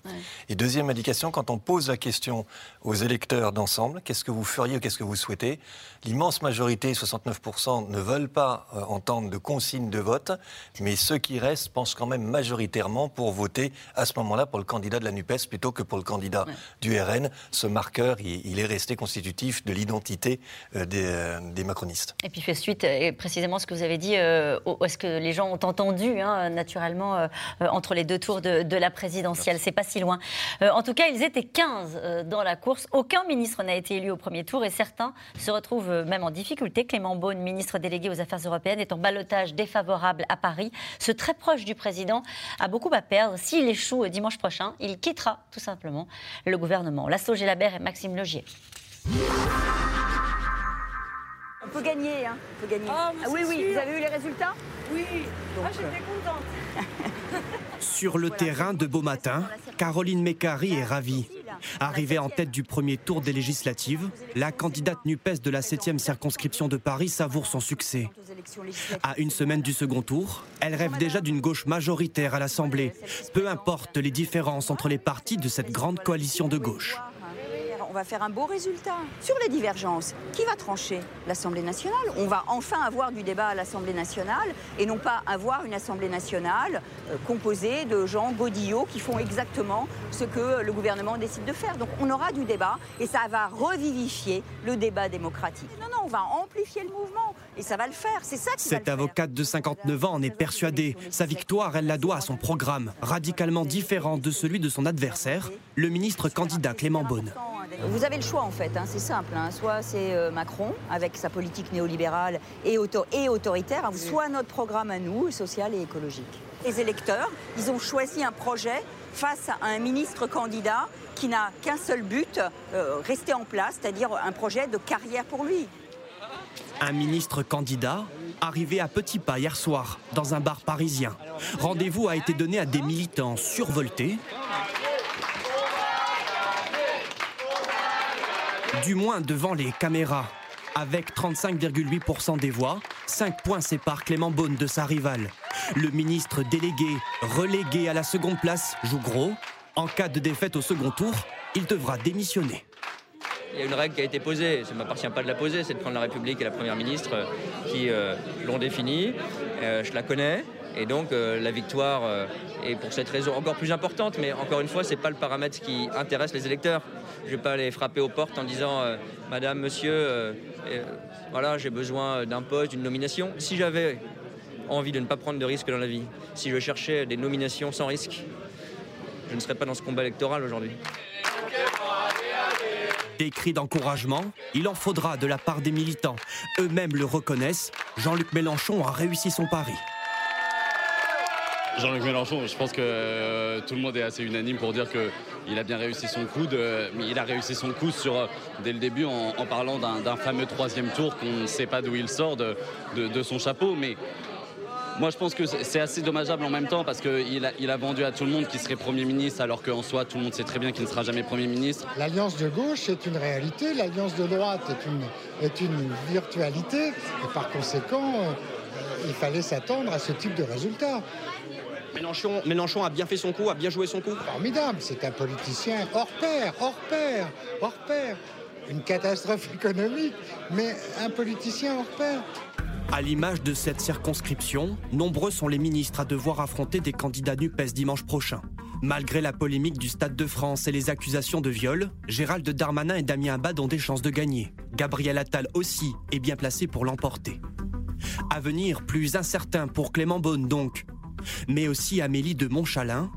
Et deuxième indication, quand on pose la question aux électeurs d'Ensemble, qu'est-ce que vous feriez ou qu'est-ce que vous souhaitez L'immense majorité, 69%, ne veulent pas euh, entendre de consignes de vote, mais ceux qui restent pensent quand même majoritairement pour voter à ce moment-là pour le candidat de la NUPES plutôt que pour le candidat du RN. Ce marqueur, il, est resté constitutif de l'identité euh, des, euh, des, macronistes. Et puis fait suite, et précisément ce que vous avez dit, est-ce que les gens ont entendu, hein, naturellement, euh, entre les deux tours de, la présidentielle C'est pas si loin. Euh, en tout cas, ils étaient 15 euh, dans la course. Aucun ministre n'a été élu au premier tour et certains se retrouvent même en difficulté. Clément Beaune, ministre délégué aux Affaires européennes, est en balotage défavorable à Paris. Ce très proche du président a beaucoup à perdre. S'il échoue dimanche prochain, il quittera tout simplement le gouvernement. Lasso Gélabert et Maxime Logier. On peut gagner, hein. On peut gagner. Ah, ah oui, oui, vous avez eu les résultats? Oui. ah, j'étais euh, contente. [LAUGHS] Sur le terrain de beau matin, Caroline Mécari est ravie. Arrivée en tête du premier tour des législatives, la candidate NUPES de la 7e circonscription de Paris savoure son succès. À une semaine du second tour, elle rêve déjà d'une gauche majoritaire à l'Assemblée, peu importe les différences entre les partis de cette grande coalition de gauche on va faire un beau résultat. Sur les divergences, qui va trancher? L'Assemblée nationale. On va enfin avoir du débat à l'Assemblée nationale et non pas avoir une Assemblée nationale euh, composée de gens godillots qui font exactement ce que le gouvernement décide de faire. Donc on aura du débat et ça va revivifier le débat démocratique. Non, non, on va amplifier le mouvement et ça va le faire. C'est ça qui Cette avocate de 59 ans en est persuadée. Sa victoire, elle la doit à son programme, radicalement différent de celui de son adversaire, le ministre candidat Clément Beaune. Vous avez le choix en fait, hein, c'est simple. hein. Soit c'est euh, Macron avec sa politique néolibérale et, auto- et autoritaire, hein, soit notre programme à nous, social et écologique. Les électeurs, ils ont choisi un projet face à un ministre candidat qui n'a qu'un seul but, euh, rester en place, c'est-à-dire un projet de carrière pour lui. Un ministre candidat arrivé à petits pas hier soir dans un bar parisien. Rendez-vous a été donné à des militants survoltés. Du moins devant les caméras. Avec 35,8% des voix, 5 points séparent Clément Beaune de sa rivale. Le ministre délégué, relégué à la seconde place, joue gros. En cas de défaite au second tour, il devra démissionner. Il y a une règle qui a été posée, ça ne m'appartient pas de la poser, c'est de prendre la République et la Première ministre euh, qui euh, l'ont définie. Euh, je la connais. Et donc euh, la victoire euh, est pour cette raison encore plus importante, mais encore une fois, ce n'est pas le paramètre qui intéresse les électeurs. Je ne vais pas aller frapper aux portes en disant euh, Madame, Monsieur, voilà, j'ai besoin d'un poste, d'une nomination. Si j'avais envie de ne pas prendre de risques dans la vie, si je cherchais des nominations sans risque, je ne serais pas dans ce combat électoral aujourd'hui. Des cris d'encouragement, il en faudra de la part des militants. Eux-mêmes le reconnaissent, Jean-Luc Mélenchon a réussi son pari. Jean-Luc Mélenchon, je pense que euh, tout le monde est assez unanime pour dire qu'il a bien réussi son coup. Mais il a réussi son coup sur, euh, dès le début en, parlant d'un fameux troisième tour qu'on ne sait pas d'où il sort de, son chapeau. Mais moi, je pense que c'est assez dommageable en même temps parce qu'il a, il a vendu à tout le monde qu'il serait Premier ministre alors qu'en soi, tout le monde sait très bien qu'il ne sera jamais Premier ministre. L'alliance de gauche est une réalité, l'alliance de droite est une, virtualité, et par conséquent, euh, il fallait s'attendre à ce type de résultat. Mélenchon, Mélenchon a bien fait son coup, a bien joué son coup. Formidable, c'est un politicien hors pair, hors pair, hors pair. Une catastrophe [LAUGHS] économique, mais un politicien hors pair. À l'image de cette circonscription, nombreux sont les ministres à devoir affronter des candidats NUPES dimanche prochain. Malgré la polémique du Stade de France et les accusations de viol, Gérald Darmanin et Damien Abad ont des chances de gagner. Gabriel Attal aussi est bien placé pour l'emporter. Avenir plus incertain pour Clément Beaune donc, mais aussi Amélie de Montchalin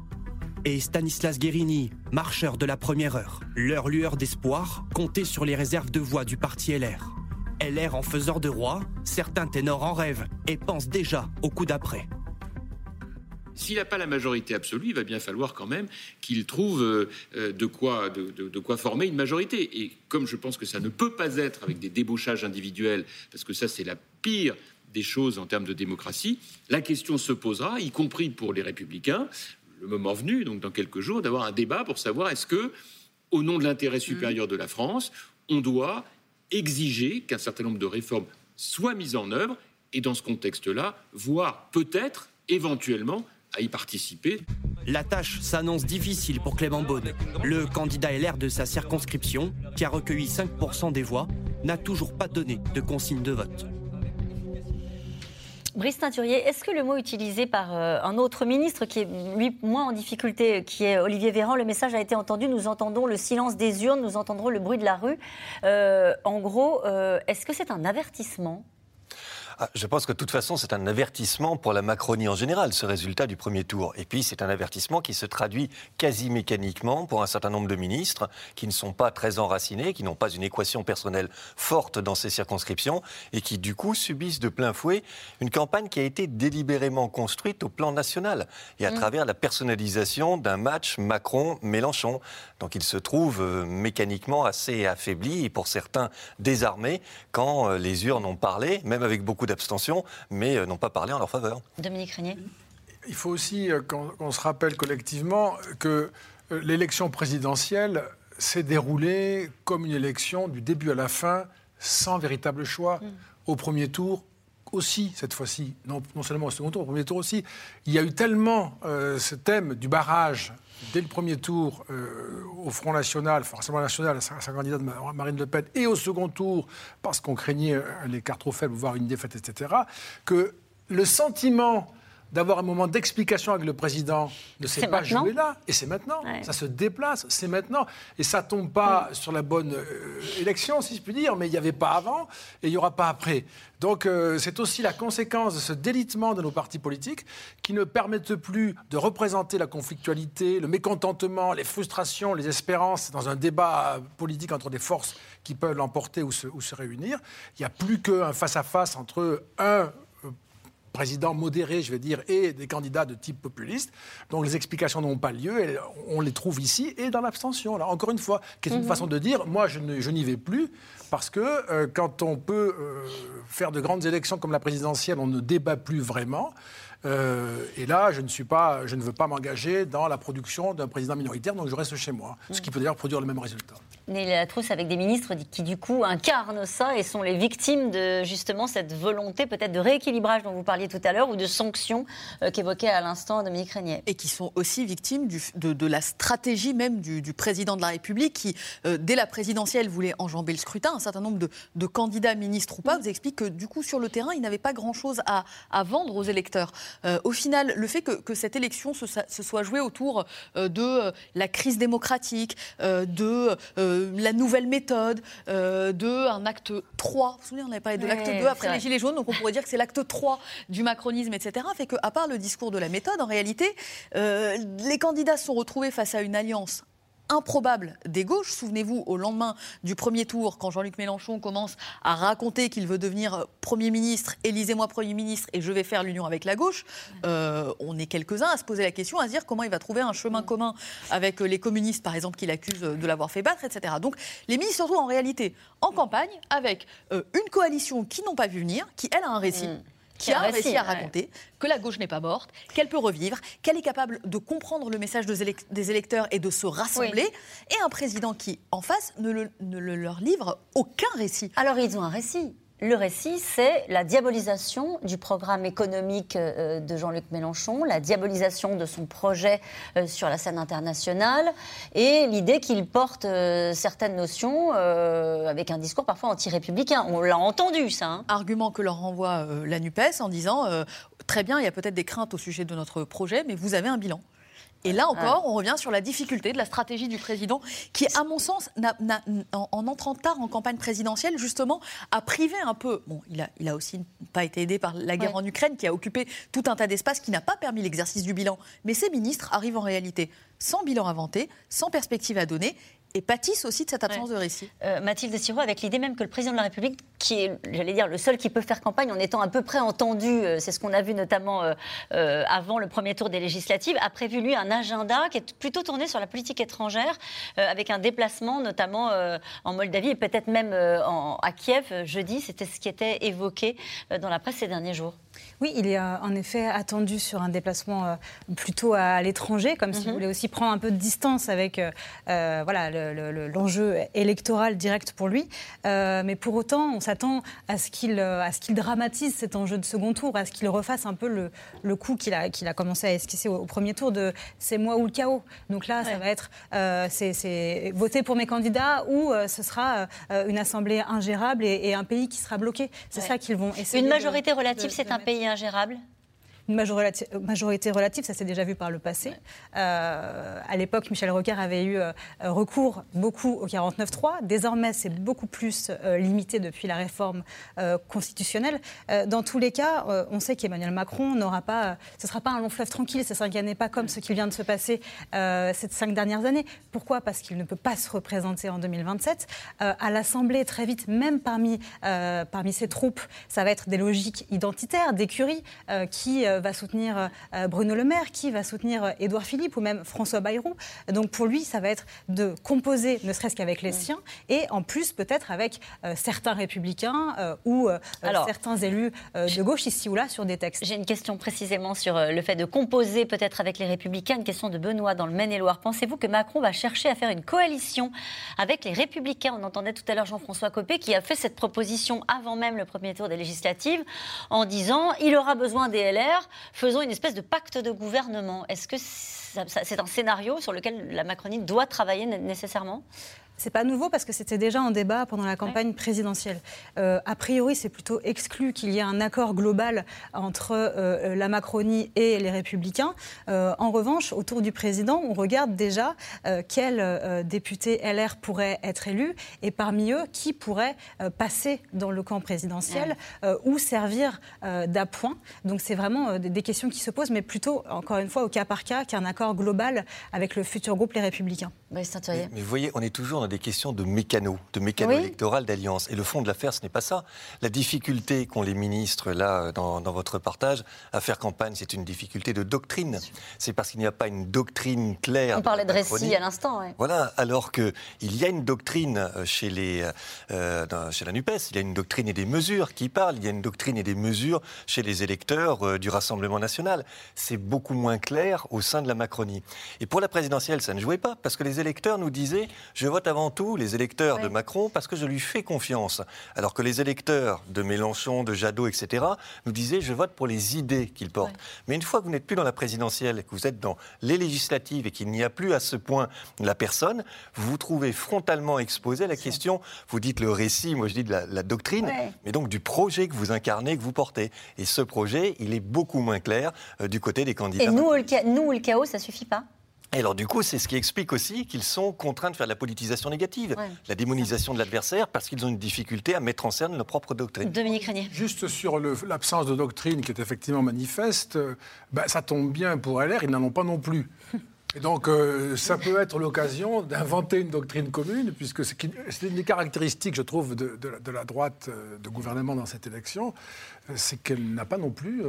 et Stanislas Guérini, marcheur de la première heure. Leur lueur d'espoir comptait sur les réserves de voix du parti LR. LR en faiseur de roi, certains ténors en rêvent et pensent déjà au coup d'après. S'il n'a pas la majorité absolue, il va bien falloir quand même qu'il trouve euh, euh, de, quoi, de, de- de quoi former une majorité. Et comme je pense que ça ne peut pas être avec des débauchages individuels, parce que ça c'est la pire des choses en termes de démocratie, la question se posera, y compris pour les républicains, le moment venu, donc dans quelques jours, d'avoir un débat pour savoir est-ce que, au nom de l'intérêt supérieur de la France, on doit exiger qu'un certain nombre de réformes soient mises en œuvre et dans ce contexte-là, voire peut-être, éventuellement, à y participer. La tâche s'annonce difficile pour Clément Beaune. Le candidat LR de sa circonscription, qui a recueilli 5% des voix, n'a toujours pas donné de consigne de vote. Brice Teinturier, est-ce que le mot utilisé par euh, un autre ministre qui est lui moins en difficulté, qui est Olivier Véran, le message a été entendu, nous entendons le silence des urnes, nous entendrons le bruit de la rue. Euh, en gros, euh, est-ce que c'est un avertissement Ah, je pense que de toute façon, c'est un avertissement pour la Macronie en général, ce résultat du premier tour. Et puis, c'est un avertissement qui se traduit quasi mécaniquement pour un certain nombre de ministres qui ne sont pas très enracinés, qui n'ont pas une équation personnelle forte dans ces circonscriptions et qui, du coup, subissent de plein fouet une campagne qui a été délibérément construite au plan national et à Mm. travers la personnalisation d'un match Macron-Mélenchon. Donc, ils se trouvent euh, mécaniquement assez affaiblis et pour certains désarmés quand euh, les urnes ont parlé, même avec beaucoup d'abstention, mais euh, n'ont pas parlé en leur faveur. Dominique Régnier Il faut aussi euh, qu'on se rappelle collectivement que euh, l'élection présidentielle s'est déroulée comme une élection du début à la fin, sans véritable choix. Au premier tour aussi, cette fois-ci, non, seulement au second tour, au premier tour aussi. Il y a eu tellement euh, ce thème du barrage dès le premier tour euh, au Front National, forcément national, à sa, candidate Ma- Marine Le Pen, et au second tour, parce qu'on craignait euh, l'écart trop faible, voire une défaite, etc., que le sentiment d'avoir un moment d'explication avec le président ne s'est pas maintenant. joué là. Et c'est maintenant. Ouais. Ça se déplace, c'est maintenant. Et ça tombe pas sur la bonne euh, élection, si je puis dire, mais il n'y avait pas avant et il n'y aura pas après. Donc euh, c'est aussi la conséquence de ce délitement de nos partis politiques qui ne permettent plus de représenter la conflictualité, le mécontentement, les frustrations, les espérances dans un débat politique entre des forces qui peuvent l'emporter ou se, ou se réunir. Il n'y a plus qu'un face-à-face entre un président modéré, je vais dire, et des candidats de type populiste. Donc les explications n'ont pas lieu. et on les trouve ici et dans l'abstention. Là, encore une fois, qui est une Mhm. façon de dire, moi, je n'y vais plus parce que euh, quand on peut euh, faire de grandes élections comme la présidentielle, on ne débat plus vraiment. Euh, et là, je ne, suis pas, je ne veux pas m'engager dans la production d'un président minoritaire, donc je reste chez moi. Ce qui peut d'ailleurs produire le même résultat. Nelly Latrousse avec des ministres qui du coup incarnent ça et sont les victimes de justement cette volonté peut-être de rééquilibrage dont vous parliez tout à l'heure ou de sanctions euh, qu'évoquait à l'instant Dominique Régnier. Et qui sont aussi victimes du- de, de la stratégie même du, du président de la République qui, euh, dès la présidentielle, voulait enjamber le scrutin. Un certain nombre de, de candidats, ministres ou pas, vous explique que du coup, sur le terrain, il n'avait pas grand-chose à, à vendre aux électeurs. Euh, au final, le fait que, que cette élection se, se soit jouée autour euh, de euh, la crise démocratique, euh, de euh, la nouvelle méthode, euh, de un acte 3, vous vous souvenez, on avait parlé de l'acte Ouais, 2 c'est après les Gilets jaunes, donc on pourrait dire que c'est l'acte 3 du macronisme, etc. Fait qu'à part le discours de la méthode, en réalité, euh, les candidats se sont retrouvés face à une alliance improbable des gauches. Souvenez-vous, au lendemain du premier tour, quand Jean-Luc Mélenchon commence à raconter qu'il veut devenir Premier ministre, élisez-moi Premier ministre et je vais faire l'union avec la gauche, euh, on est quelques-uns à se poser la question, à se dire comment il va trouver un chemin commun avec les communistes, par exemple, qu'il accuse de l'avoir fait battre, etc. Donc les ministres se retrouvent en réalité en campagne avec euh, une coalition qui n'ont pas vu venir, qui, elle, a un récit. Qui a un récit, à ouais. raconter, que la gauche n'est pas morte, qu'elle peut revivre, qu'elle est capable de comprendre le message des élec- des électeurs et de se rassembler, et un président qui, en face, ne, le- ne le leur livre aucun récit. Alors ils ont un récit. Le récit, c'est la diabolisation du programme économique euh, de Jean-Luc Mélenchon, la diabolisation de son projet euh, sur la scène internationale et l'idée qu'il porte euh, certaines notions avec un discours parfois anti-républicain. On l'a entendu, ça. hein. Argument que leur renvoie la NUPES en disant très bien, il y a peut-être des craintes au sujet de notre projet, mais vous avez un bilan. Et là encore, on revient sur la difficulté de la stratégie du président, qui, à mon sens, n'a- n'a- en, en entrant tard en campagne présidentielle, justement, a privé un peu. Bon, il a, il a aussi pas été aidé par la guerre Ouais. en Ukraine, qui a occupé tout un tas d'espace, qui n'a pas permis l'exercice du bilan. Mais ces ministres arrivent en réalité sans bilan inventé, sans perspective à donner, et pâtissent aussi de cette absence de récit. Euh, Mathilde Siro, avec l'idée même que le président de la République, qui est, j'allais dire, le seul qui peut faire campagne en étant à peu près entendu, euh, c'est ce qu'on a vu notamment euh, euh, avant le premier tour des législatives, a prévu lui un agenda qui est plutôt tourné sur la politique étrangère, euh, avec un déplacement notamment en Moldavie et peut-être même en- à Kiev jeudi. C'était ce qui était évoqué dans la presse ces derniers jours. Oui, il est en effet attendu sur un déplacement plutôt à l'étranger, comme s'il Mhm. voulait aussi prendre un peu de distance avec voilà, le- le- le- l'enjeu électoral direct pour lui. Mais pour autant, on s'attend à ce qu'il euh, à ce qu'il dramatise cet enjeu de second tour, à ce qu'il refasse un peu le, le coup qu'il a, qu'il a commencé à esquisser au, au premier tour de c'est moi ou le chaos. Donc là, ça va être euh, c'est- voter pour mes candidats ou euh, ce sera euh, une assemblée ingérable et, et un pays qui sera bloqué. C'est Ouais. ça qu'ils vont essayer. Une de- majorité relative, c'est un pays ingérable une majorité, majorité relative, ça s'est déjà vu par le passé. Euh, à l'époque, Michel Rocard avait eu euh, recours beaucoup au 49-3. Désormais, c'est beaucoup plus euh, limité depuis la réforme constitutionnelle. Dans tous les cas, on sait qu'Emmanuel Macron n'aura pas, ce ne sera pas un long fleuve tranquille, ce n'est pas comme ce qui vient de se passer ces cinq dernières années. Pourquoi? Parce qu'il ne peut pas se représenter en 2027. Euh, à l'Assemblée, très vite, même parmi, parmi ses troupes, ça va être des logiques identitaires, d'écurie, euh, qui va soutenir euh, Bruno Le Maire, qui va soutenir euh, Édouard Philippe ou même François Bayrou. Donc pour lui, ça va être de composer, ne serait-ce qu'avec les siens, et en plus peut-être avec euh, certains républicains euh, ou euh, Alors, certains élus euh, de gauche ici ou là sur des textes. J'ai une question précisément sur euh, le fait de composer peut-être avec les Républicains. Une question de Benoît dans le Maine-et-Loire. Pensez-vous que Macron va chercher à faire une coalition avec les Républicains? On entendait tout à l'heure Jean-François Copé qui a fait cette proposition avant même le premier tour des législatives en disant il aura besoin des LR, faisons une espèce de pacte de gouvernement. Est-ce que c'est un scénario sur lequel la Macronie doit travailler né- nécessairement? C'est pas nouveau parce que c'était déjà en débat pendant la campagne présidentielle. Euh, a priori, c'est plutôt exclu qu'il y ait un accord global entre euh, la Macronie et les Républicains. Euh, en revanche, autour du président, on regarde déjà quels députés LR pourraient être élus et parmi eux, qui pourrait passer dans le camp présidentiel ou servir d'appoint. Donc c'est vraiment des questions qui se posent, mais plutôt, encore une fois, au cas par cas, qu'un accord global avec le futur groupe Les Républicains. Mais, vous voyez, on est toujours dans des questions de mécano, de mécano électoral, d'alliance. Et le fond de l'affaire, ce n'est pas ça. La difficulté qu'ont les ministres, là, dans, votre partage, à faire campagne, c'est une difficulté de doctrine. C'est parce qu'il n'y a pas une doctrine claire. On parlait de récit à l'instant. Voilà, alors qu'il y a une doctrine euh, chez, les, euh, chez la NUPES, il y a une doctrine et des mesures qui parlent, il y a une doctrine et des mesures chez les électeurs euh, du Rassemblement national. C'est beaucoup moins clair au sein de la Macronie. Et pour la présidentielle, ça ne jouait pas, parce que les électeurs nous disaient, je vote avant tout les électeurs de Macron parce que je lui fais confiance. Alors que les électeurs de Mélenchon, de Jadot, etc., nous disaient je vote pour les idées qu'il porte. Mais une fois que vous n'êtes plus dans la présidentielle, que vous êtes dans les législatives et qu'il n'y a plus à ce point la personne, vous vous trouvez frontalement exposé à la question, vous dites le récit, moi je dis de la, doctrine, mais donc du projet que vous incarnez, que vous portez. Et ce projet, il est beaucoup moins clair euh, du côté des candidats. Et nous, le, nous, le chaos, ça suffit pas? Et alors du coup, c'est ce qui explique aussi qu'ils sont contraints de faire de la politisation négative, la démonisation de l'adversaire, parce qu'ils ont une difficulté à mettre en scène leur propre doctrine. Dominique Régnier. Juste sur l'absence de doctrine qui est effectivement manifeste, euh, bah, ça tombe bien pour LR, ils n'en ont pas non plus. Et donc, euh, ça peut être l'occasion d'inventer une doctrine commune, puisque c'est une des caractéristiques, je trouve, de, la droite euh, de gouvernement dans cette élection, c'est qu'elle n'a pas non plus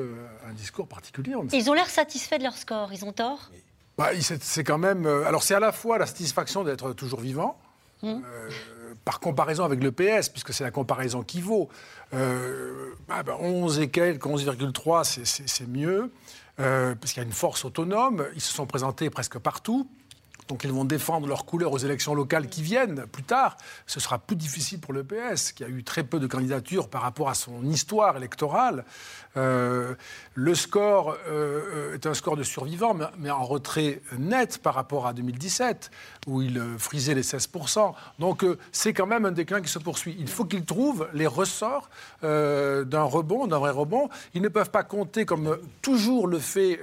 un discours particulier. Ils ont l'air satisfaits de leur score, ils ont tort? Bah, c'est quand même. Euh, alors, c'est à la fois la satisfaction d'être toujours vivant. Mmh. Euh, par comparaison avec le PS, puisque c'est la comparaison qui vaut. Euh, 11 bah, et quelques, 11,3, c'est mieux, euh, parce qu'il y a une force autonome. Ils se sont présentés presque partout. Donc ils vont défendre leurs couleurs aux élections locales qui viennent plus tard. Ce sera plus difficile pour le PS, qui a eu très peu de candidatures par rapport à son histoire électorale. Euh, le score euh, est un score de survivants, mais, en retrait net par rapport à 2017, où il euh, frisait les 16%. Donc c'est quand même un déclin qui se poursuit. Il faut qu'ils trouvent les ressorts d'un rebond, d'un vrai rebond. Ils ne peuvent pas compter, comme toujours le fait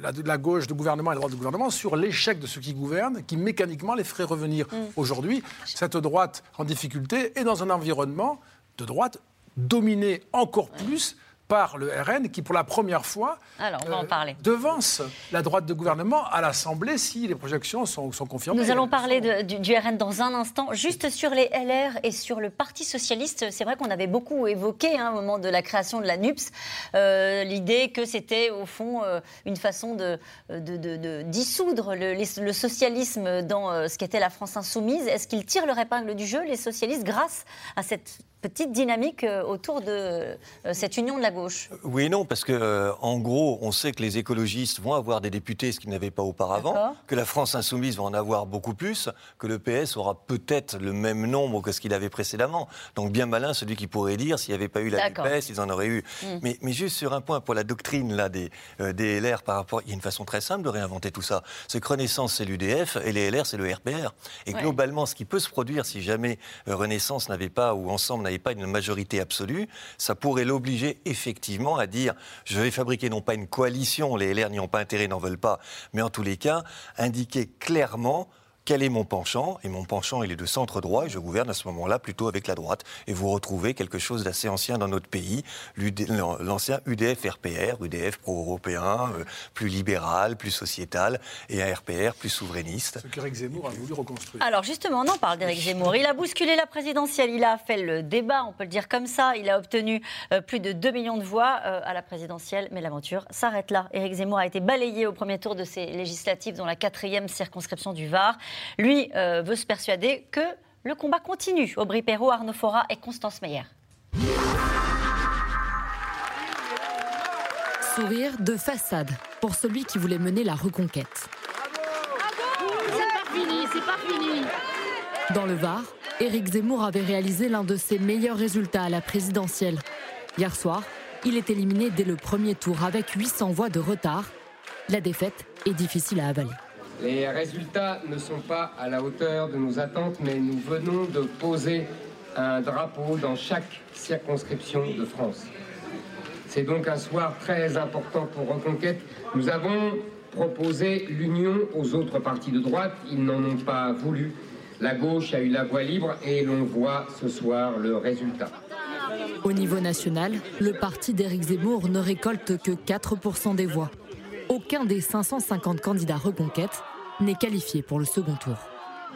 la, la, gauche de gouvernement et la droite de gouvernement, sur l'échec de ceux qui gouvernent, qui mécaniquement les ferait revenir. Mm. Aujourd'hui, cette droite en difficulté est dans un environnement de droite dominé encore plus par le RN qui, pour la première fois, Alors, on va en euh, parler. devance la droite de gouvernement à l'Assemblée si les projections sont, sont confirmées. Nous allons parler de, du, RN dans un instant. Juste sur les LR et sur le Parti Socialiste, c'est vrai qu'on avait beaucoup évoqué hein, au moment de la création de la NUPS euh, l'idée que c'était au fond euh, une façon de, de, dissoudre le, le, socialisme dans ce qu'était la France insoumise. Est-ce qu'ils tirent leur épingle du jeu, les socialistes, grâce à cette petite dynamique euh, autour de euh, cette union de la gauche Oui et non, parce que euh, en gros, on sait que les écologistes vont avoir des députés, ce qu'ils n'avaient pas auparavant, que la France insoumise va en avoir beaucoup plus, que le PS aura peut-être le même nombre que ce qu'il avait précédemment. Donc bien malin celui qui pourrait dire s'il n'y avait pas eu la PS, ils en auraient eu. Hmm. Mais, mais, juste sur un point, pour la doctrine là, des, des LR par rapport... Il y a une façon très simple de réinventer tout ça. C'est que Renaissance, c'est l'UDF, et les LR, c'est le RPR. Et globalement, ce qui peut se produire si jamais Renaissance n'avait pas, ou Ensemble pas une majorité absolue, ça pourrait l'obliger effectivement à dire je vais fabriquer non pas une coalition, les LR n'y ont pas intérêt, n'en veulent pas, mais en tous les cas, indiquer clairement quel est mon penchant? Et mon penchant, il est de centre droit et je gouverne à ce moment-là plutôt avec la droite. Et vous retrouvez quelque chose d'assez ancien dans notre pays, l'ancien UDF-RPR, UDF pro-européen, euh, plus libéral, plus sociétal, et un RPR plus souverainiste. Ce qu'Éric Zemmour a voulu reconstruire. Alors justement, on en parle d'Éric Zemmour. Il a bousculé la présidentielle, il a fait le débat, on peut le dire comme ça. Il a obtenu euh, plus de 2 millions de voix euh, à la présidentielle, mais l'aventure s'arrête là. Éric Zemmour a été balayé au premier tour de ces législatives dans la quatrième circonscription du Var. Lui euh, veut se persuader que le combat continue. Aubry Perrault, Arnaud Fora et Constance Meyer. Sourire de façade pour celui qui voulait mener la reconquête. C'est pas fini, c'est pas fini. Dans le Var, Éric Zemmour avait réalisé l'un de ses meilleurs résultats à la présidentielle. Hier soir, il est éliminé dès le premier tour avec 800 voix de retard. La défaite est difficile à avaler. Les résultats ne sont pas à la hauteur de nos attentes, mais nous venons de poser un drapeau dans chaque circonscription de France. C'est donc un soir très important pour Reconquête. Nous avons proposé l'union aux autres partis de droite. Ils n'en ont pas voulu. La gauche a eu la voie libre et l'on voit ce soir le résultat. Au niveau national, le parti d'Éric Zemmour ne récolte que 4% des voix. Aucun des 550 candidats Reconquête n'est qualifié pour le second tour.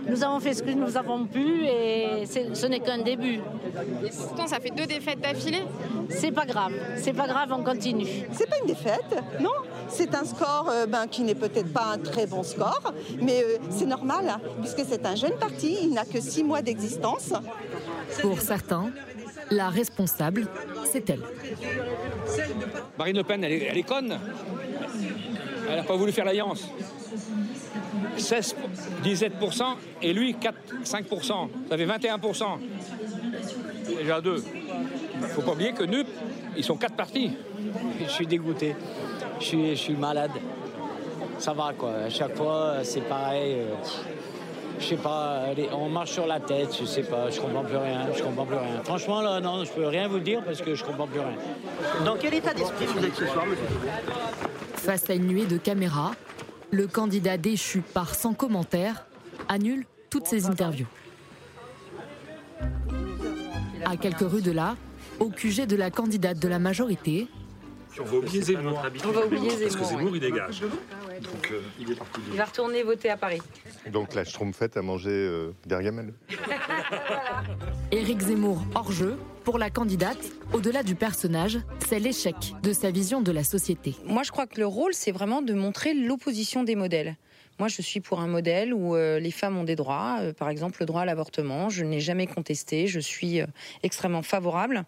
Nous avons fait ce que nous avons pu et ce n'est qu'un début. pourtant, ça fait deux défaites d'affilée. C'est pas grave, c'est pas grave, on continue. C'est pas une défaite, non. C'est un score euh, ben, qui n'est peut-être pas un très bon score, mais euh, c'est normal, hein, puisque c'est un jeune parti, il n'a que six mois d'existence. Pour certains, la responsable, c'est elle. Marine Le Pen, elle est, elle est conne. Elle n'a pas voulu faire l'alliance. 16, 17% et lui 4, 5%. Ça fait 21%. Déjà deux. Il faut pas oublier que NUP, ils sont quatre partis. Je suis dégoûté. Je suis, je suis malade. Ça va quoi. À chaque fois, c'est pareil. euh, Je sais pas, allez, on marche sur la tête, je sais pas, je comprends plus rien, je comprends plus rien. Franchement là, non, je peux rien vous dire parce que je comprends plus rien. Dans quel état d'esprit vous êtes ce soir, monsieur Face à une nuée de caméras, le candidat déchu par sans commentaire annule toutes ses interviews. À quelques rues de là, au QG de la candidate de la majorité, On va oublier Zemmour. On va oublier Parce que Zemmour, Zemmour, il dégage. Donc, euh, il est parti. Il va retourner voter à Paris. Donc la Schtroumpfette a mangé euh, Gargamel. Éric Zemmour hors jeu, pour la candidate, au-delà du personnage, c'est l'échec de sa vision de la société. Moi, je crois que le rôle, c'est vraiment de montrer l'opposition des modèles. Moi, je suis pour un modèle où euh, les femmes ont des droits, euh, par exemple le droit à l'avortement. Je n'ai jamais contesté, je suis euh, extrêmement favorable.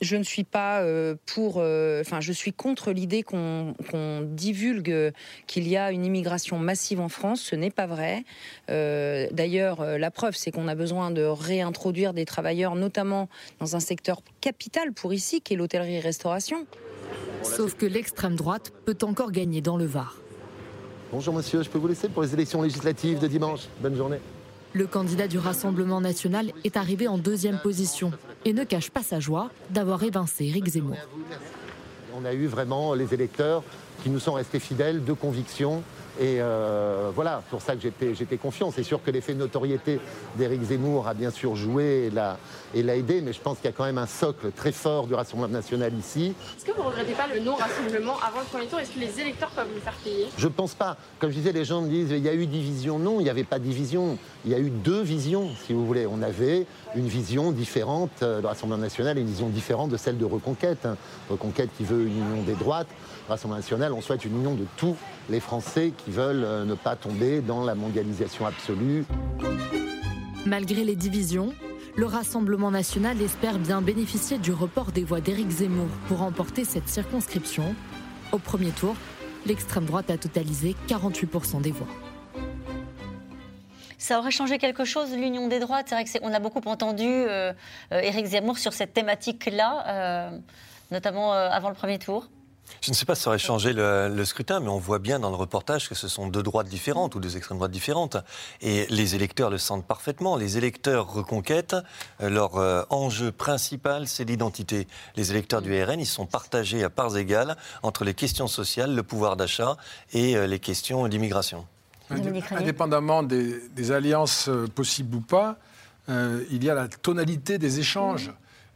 Je ne suis pas euh, pour, euh, enfin, je suis contre l'idée qu'on qu'on divulgue qu'il y a une immigration massive en France. Ce n'est pas vrai. Euh, D'ailleurs, la preuve, c'est qu'on a besoin de réintroduire des travailleurs, notamment dans un secteur capital pour ici, qui est l'hôtellerie-restauration. Sauf que l'extrême droite peut encore gagner dans le Var. Bonjour monsieur, je peux vous laisser pour les élections législatives de dimanche. Bonne journée. Le candidat du Rassemblement national est arrivé en deuxième position et ne cache pas sa joie d'avoir évincé Éric Zemmour. On a eu vraiment les électeurs qui nous sont restés fidèles de conviction. Et euh, voilà, pour ça que j'étais confiant. C'est sûr que l'effet de notoriété d'Éric Zemmour a bien sûr joué et l'a aidé, mais je pense qu'il y a quand même un socle très fort du Rassemblement national ici. Est-ce que vous regrettez pas le non-rassemblement avant le premier tour? Est-ce que les électeurs peuvent le faire payer? Je pense pas. Comme je disais, les gens me disent il y a eu division. Non, il n'y avait pas de division. Il y a eu deux visions, si vous voulez. On avait une vision différente euh, de Rassemblement national et une vision différente de celle de Reconquête. hein. Reconquête qui veut une union des droites. Rassemblement national, on souhaite une union de tous les Français qui veulent euh, ne pas tomber dans la mondialisation absolue. Malgré les divisions, le Rassemblement national espère bien bénéficier du report des voix d'Éric Zemmour pour remporter cette circonscription. Au premier tour, l'extrême droite a totalisé 48% des voix. Ça aurait changé quelque chose, l'union des droites? C'est vrai qu'on a beaucoup entendu euh, euh, Éric Zemmour sur cette thématique-là, euh, notamment euh, avant le premier tour. Je ne sais pas si ça aurait changé le, le scrutin, mais on voit bien dans le reportage que ce sont deux droites différentes ou deux extrêmes droites différentes. Et les électeurs le sentent parfaitement. Les électeurs reconquête, euh, leur euh, enjeu principal, c'est l'identité. Les électeurs du RN, ils sont partagés à parts égales entre les questions sociales, le pouvoir d'achat et euh, les questions d'immigration. Indépendamment des, des alliances euh, possibles ou pas, euh, il y a la tonalité des échanges.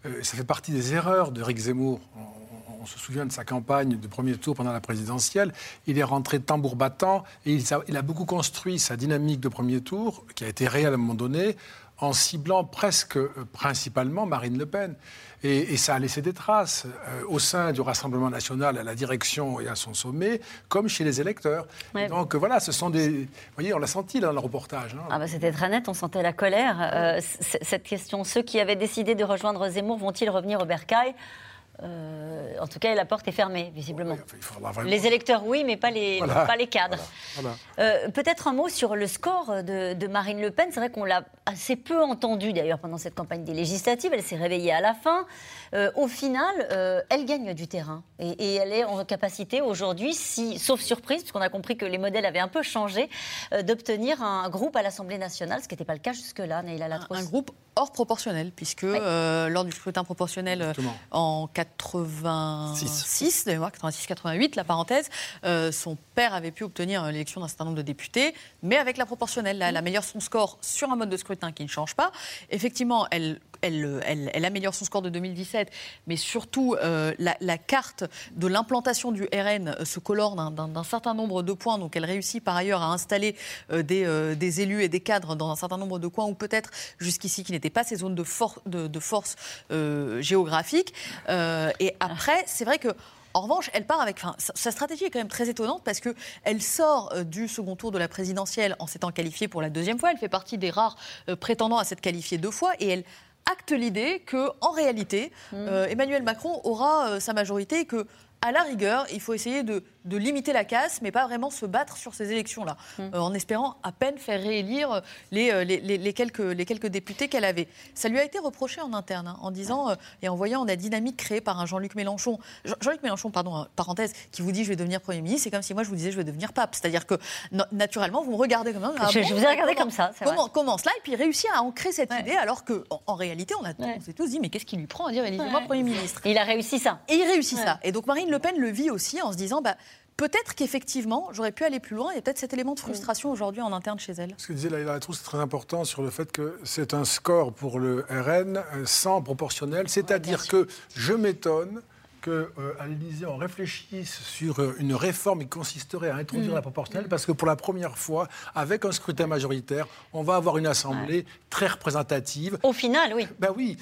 Euh, ça fait partie des erreurs de Rick Zemmour. On, on se souvient de sa campagne de premier tour pendant la présidentielle. Il est rentré tambour battant et il, a beaucoup construit sa dynamique de premier tour, qui a été réelle à un moment donné, en ciblant presque euh, principalement Marine Le Pen. Et, et ça a laissé des traces euh, au sein du Rassemblement national, à la direction et à son sommet, comme chez les électeurs. Ouais. Donc voilà, ce sont des. Vous voyez, on l'a senti là, dans le reportage. hein. Ah bah, C'était très net, on sentait la colère. Euh, cette question, ceux qui avaient décidé de rejoindre Zemmour vont-ils revenir au bercail? Euh, en tout cas, la porte est fermée, visiblement. Vraiment- Les électeurs, oui, mais pas les, Voilà. pas les cadres. Voilà. Euh, Peut-être un mot sur le score de, de Marine Le Pen. C'est vrai qu'on l'a assez peu entendu d'ailleurs pendant cette campagne des législatives. Elle s'est réveillée à la fin. Euh, au final, euh, elle gagne du terrain et, et elle est en capacité aujourd'hui, si, sauf surprise, puisqu'on a compris que les modèles avaient un peu changé, euh, d'obtenir un groupe à l'Assemblée nationale, ce qui n'était pas le cas jusque-là, Neila Latros. Un groupe hors proportionnel, puisque euh, lors du scrutin proportionnel euh, Exactement. en 86, de mémoire, 86-88, la parenthèse, euh, son père avait pu obtenir l'élection d'un certain nombre de députés, mais avec la proportionnelle, là, elle améliore son score sur un mode de scrutin qui ne change pas. Effectivement, elle, elle, elle- améliore son score de 2017, mais surtout euh, la, carte de l'implantation du RN euh, se colore d'un- certain nombre de points. Donc elle réussit par ailleurs à installer euh, des, euh, élus et des cadres dans un certain nombre de coins où peut-être jusqu'ici qui n'étaient pas ces zones de, for- de, de force euh, géographique. Euh, et après, c'est vrai que en revanche, elle part avec. Sa- stratégie est quand même très étonnante parce que elle sort euh, du second tour de la présidentielle en s'étant qualifiée pour la deuxième fois. Elle fait partie des rares euh, prétendants à s'être qualifiée deux fois et elle acte l'idée que, en réalité, euh, Emmanuel Macron aura euh, sa majorité et que. À la rigueur, il faut essayer de, de limiter la casse, mais pas vraiment se battre sur ces élections-là, euh, en espérant à peine faire réélire les, euh, les, les- les quelques, députés qu'elle avait. Ça lui a été reproché en interne, hein, en disant euh, et en voyant la dynamique créée par un Jean-Luc Mélenchon. Jean- Jean-Luc Mélenchon, pardon, euh, parenthèse, qui vous dit je vais devenir Premier ministre, c'est comme si moi je vous disais je vais devenir pape. C'est-à-dire que na- naturellement, vous me regardez comme ça. ah Je- je vous ai regardé comme ça, c'est vrai. Comment, comment cela Et puis il réussit à ancrer cette idée, alors que en, en réalité, on, a, on s'est tous dit mais qu'est-ce qui lui prend à dire élisez-moi Ouais. Premier ministre? Il a réussi ça. et il réussit ça. Et donc Marine Le Pen le vit aussi en se disant bah, peut-être qu'effectivement, j'aurais pu aller plus loin. Il y a peut-être cet élément de frustration aujourd'hui en interne chez elle. Ce que disait Laïla Latroux, c'est très important sur le fait que c'est un score pour le RN euh, sans proportionnel. C'est-à-dire que je m'étonne qu'à l'Élysée, on réfléchisse sur euh, une réforme qui consisterait à introduire Mm. la proportionnelle, parce que pour la première fois, avec un scrutin majoritaire, on va avoir une assemblée très représentative. Au final, oui. Ben oui,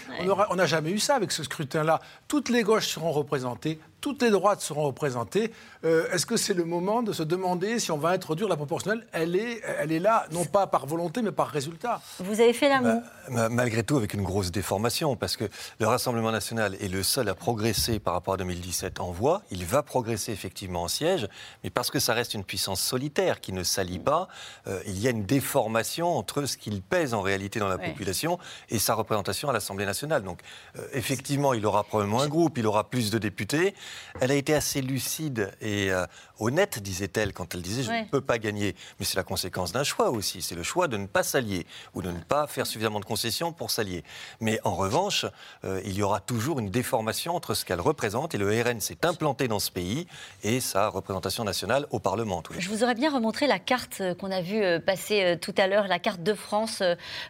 on n'a jamais eu ça avec ce scrutin-là. Toutes les gauches seront représentées, toutes les droites seront représentées. Euh, Est-ce que c'est le moment de se demander si on va introduire la proportionnelle? Elle est, elle est là, non pas par volonté, mais par résultat. Vous avez fait l'amour. Ma- Malgré tout, avec une grosse déformation, parce que le Rassemblement national est le seul à progresser par rapport à 2017 en voix. Il va progresser effectivement en siège, mais parce que ça reste une puissance solitaire qui ne s'allie pas, euh, il y a une déformation entre ce qu'il pèse en réalité dans la Ouais. population et sa représentation à l'Assemblée nationale. Donc, euh, effectivement, il aura probablement un groupe, il aura plus de députés. Elle a été assez lucide et euh, honnête, disait-elle, quand elle disait je Ouais. ne peux pas gagner. Mais c'est la conséquence d'un choix aussi. C'est le choix de ne pas s'allier ou de ne pas faire suffisamment de concessions pour s'allier. Mais en revanche, il y aura toujours une déformation entre ce qu'elle représente et le RN s'est implanté dans ce pays et sa représentation nationale au Parlement. en Je vous aurais bien remontré la carte euh, qu'on a vue euh, passer euh, tout à l'heure, la carte de France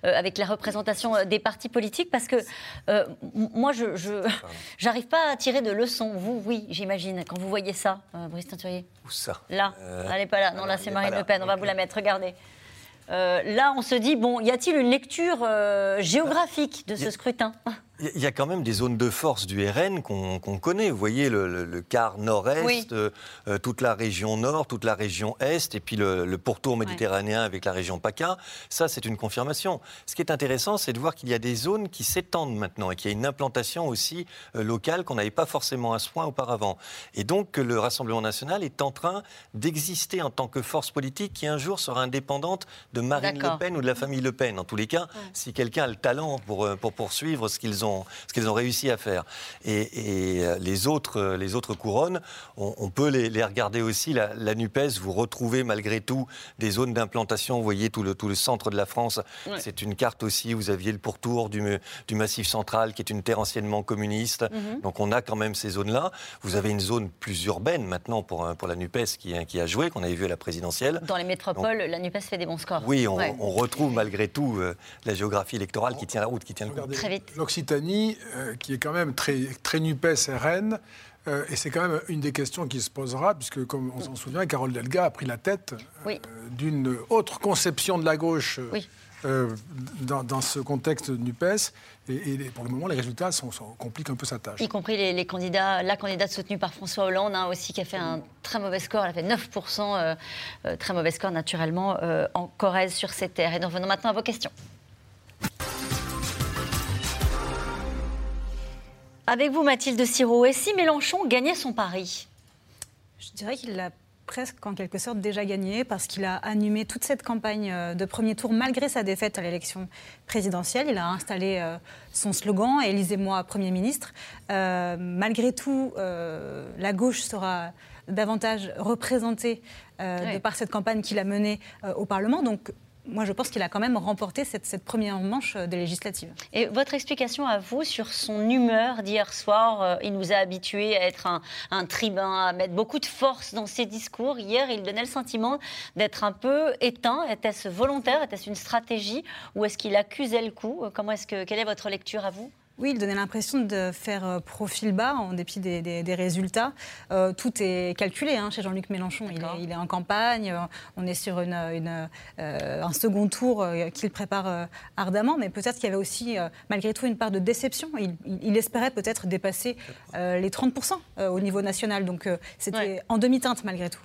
avec la représentation des partis politiques, parce que euh, moi, je [LAUGHS] j'arrive pas à tirer de leçons. Vous, oui, j'imagine, quand vous voyez ça, euh, Brice Teinturier. Où ça? Là, Euh, elle n'est pas là. Non, là, c'est est Marine. Le Pen. On va vous la mettre. Regardez. Euh, là, on se dit bon, y a-t-il une lecture euh, géographique de ce scrutin? Il y a quand même des zones de force du RN qu'on connaît. Vous voyez le, le- le quart nord-est, Oui. euh, toute la région nord, toute la région est, et puis le, le pourtour méditerranéen avec la région PACA. Ça, c'est une confirmation. Ce qui est intéressant, c'est de voir qu'il y a des zones qui s'étendent maintenant et qu'il y a une implantation aussi euh, locale qu'on n'avait pas forcément à ce point auparavant. Et donc que le Rassemblement national est en train d'exister en tant que force politique qui un jour sera indépendante de Marine. Le Pen ou de la famille Le Pen. En tous les cas, si quelqu'un a le talent pour, euh, pour poursuivre ce qu'ils ont, ce qu'ils ont réussi à faire. Et, et, euh, les, autres, euh, les autres couronnes, on, on peut les, les regarder aussi. La, la NUPES, vous retrouvez malgré tout des zones d'implantation. Vous voyez tout le, tout le centre de la France. Ouais. C'est une carte aussi. Vous aviez le pourtour du, du Massif central, qui est une terre anciennement communiste. Mhm. Donc on a quand même ces zones-là. Vous avez une zone plus urbaine maintenant pour, euh, pour la NUPES qui, qui a joué, qu'on avait vu à la présidentielle. Dans les métropoles, la NUPES fait des bons scores. Oui, on, Ouais. on retrouve malgré tout euh, la géographie électorale qui tient la route, qui tient le coup. Très vite. Euh, qui est quand même très, très NUPES RN, euh, et c'est quand même une des questions qui se posera, puisque, comme on s'en souvient, Carole Delga a pris la tête euh, d'une autre conception de la gauche Oui. euh, dans, dans ce contexte de NUPES. Et, et pour le moment, les résultats sont, sont- compliquent un peu sa tâche. Y compris les, les candidats, la candidate soutenue par François Hollande hein, aussi, qui a fait un très mauvais score. Elle a fait 9%, euh, euh, très mauvais score naturellement, en Corrèze sur ces terres. Et nous revenons maintenant à vos questions. Avec vous, Mathilde Siro, et si Mélenchon gagnait son pari? Je dirais qu'il l'a presque en quelque sorte déjà gagné parce qu'il a animé toute cette campagne euh, de premier tour malgré sa défaite à l'élection présidentielle. Il a installé euh, son slogan Élisez-moi Premier ministre. Euh, malgré tout, la gauche sera davantage représentée de par cette campagne qu'il a menée au Parlement. Donc moi, je pense qu'il a quand même remporté cette, première manche des législatives. Et votre explication à vous sur son humeur d'hier soir, euh, il nous a habitués à être un, tribun, à mettre beaucoup de force dans ses discours. Hier, il donnait le sentiment d'être un peu éteint. Était-ce volontaire? Était-ce une stratégie? Ou est-ce qu'il accusait le coup? Comment est-ce que, Quelle est votre lecture à vous? Oui, il donnait l'impression de faire euh, profil bas en dépit des, résultats. Euh, tout est calculé hein, chez Jean-Luc Mélenchon. Il est, en campagne, euh, on est sur une, un second tour qu'il prépare ardemment, mais peut-être qu'il y avait aussi, malgré tout, une part de déception. Il, espérait peut-être dépasser les 30% au niveau national, donc c'était en demi-teinte malgré tout.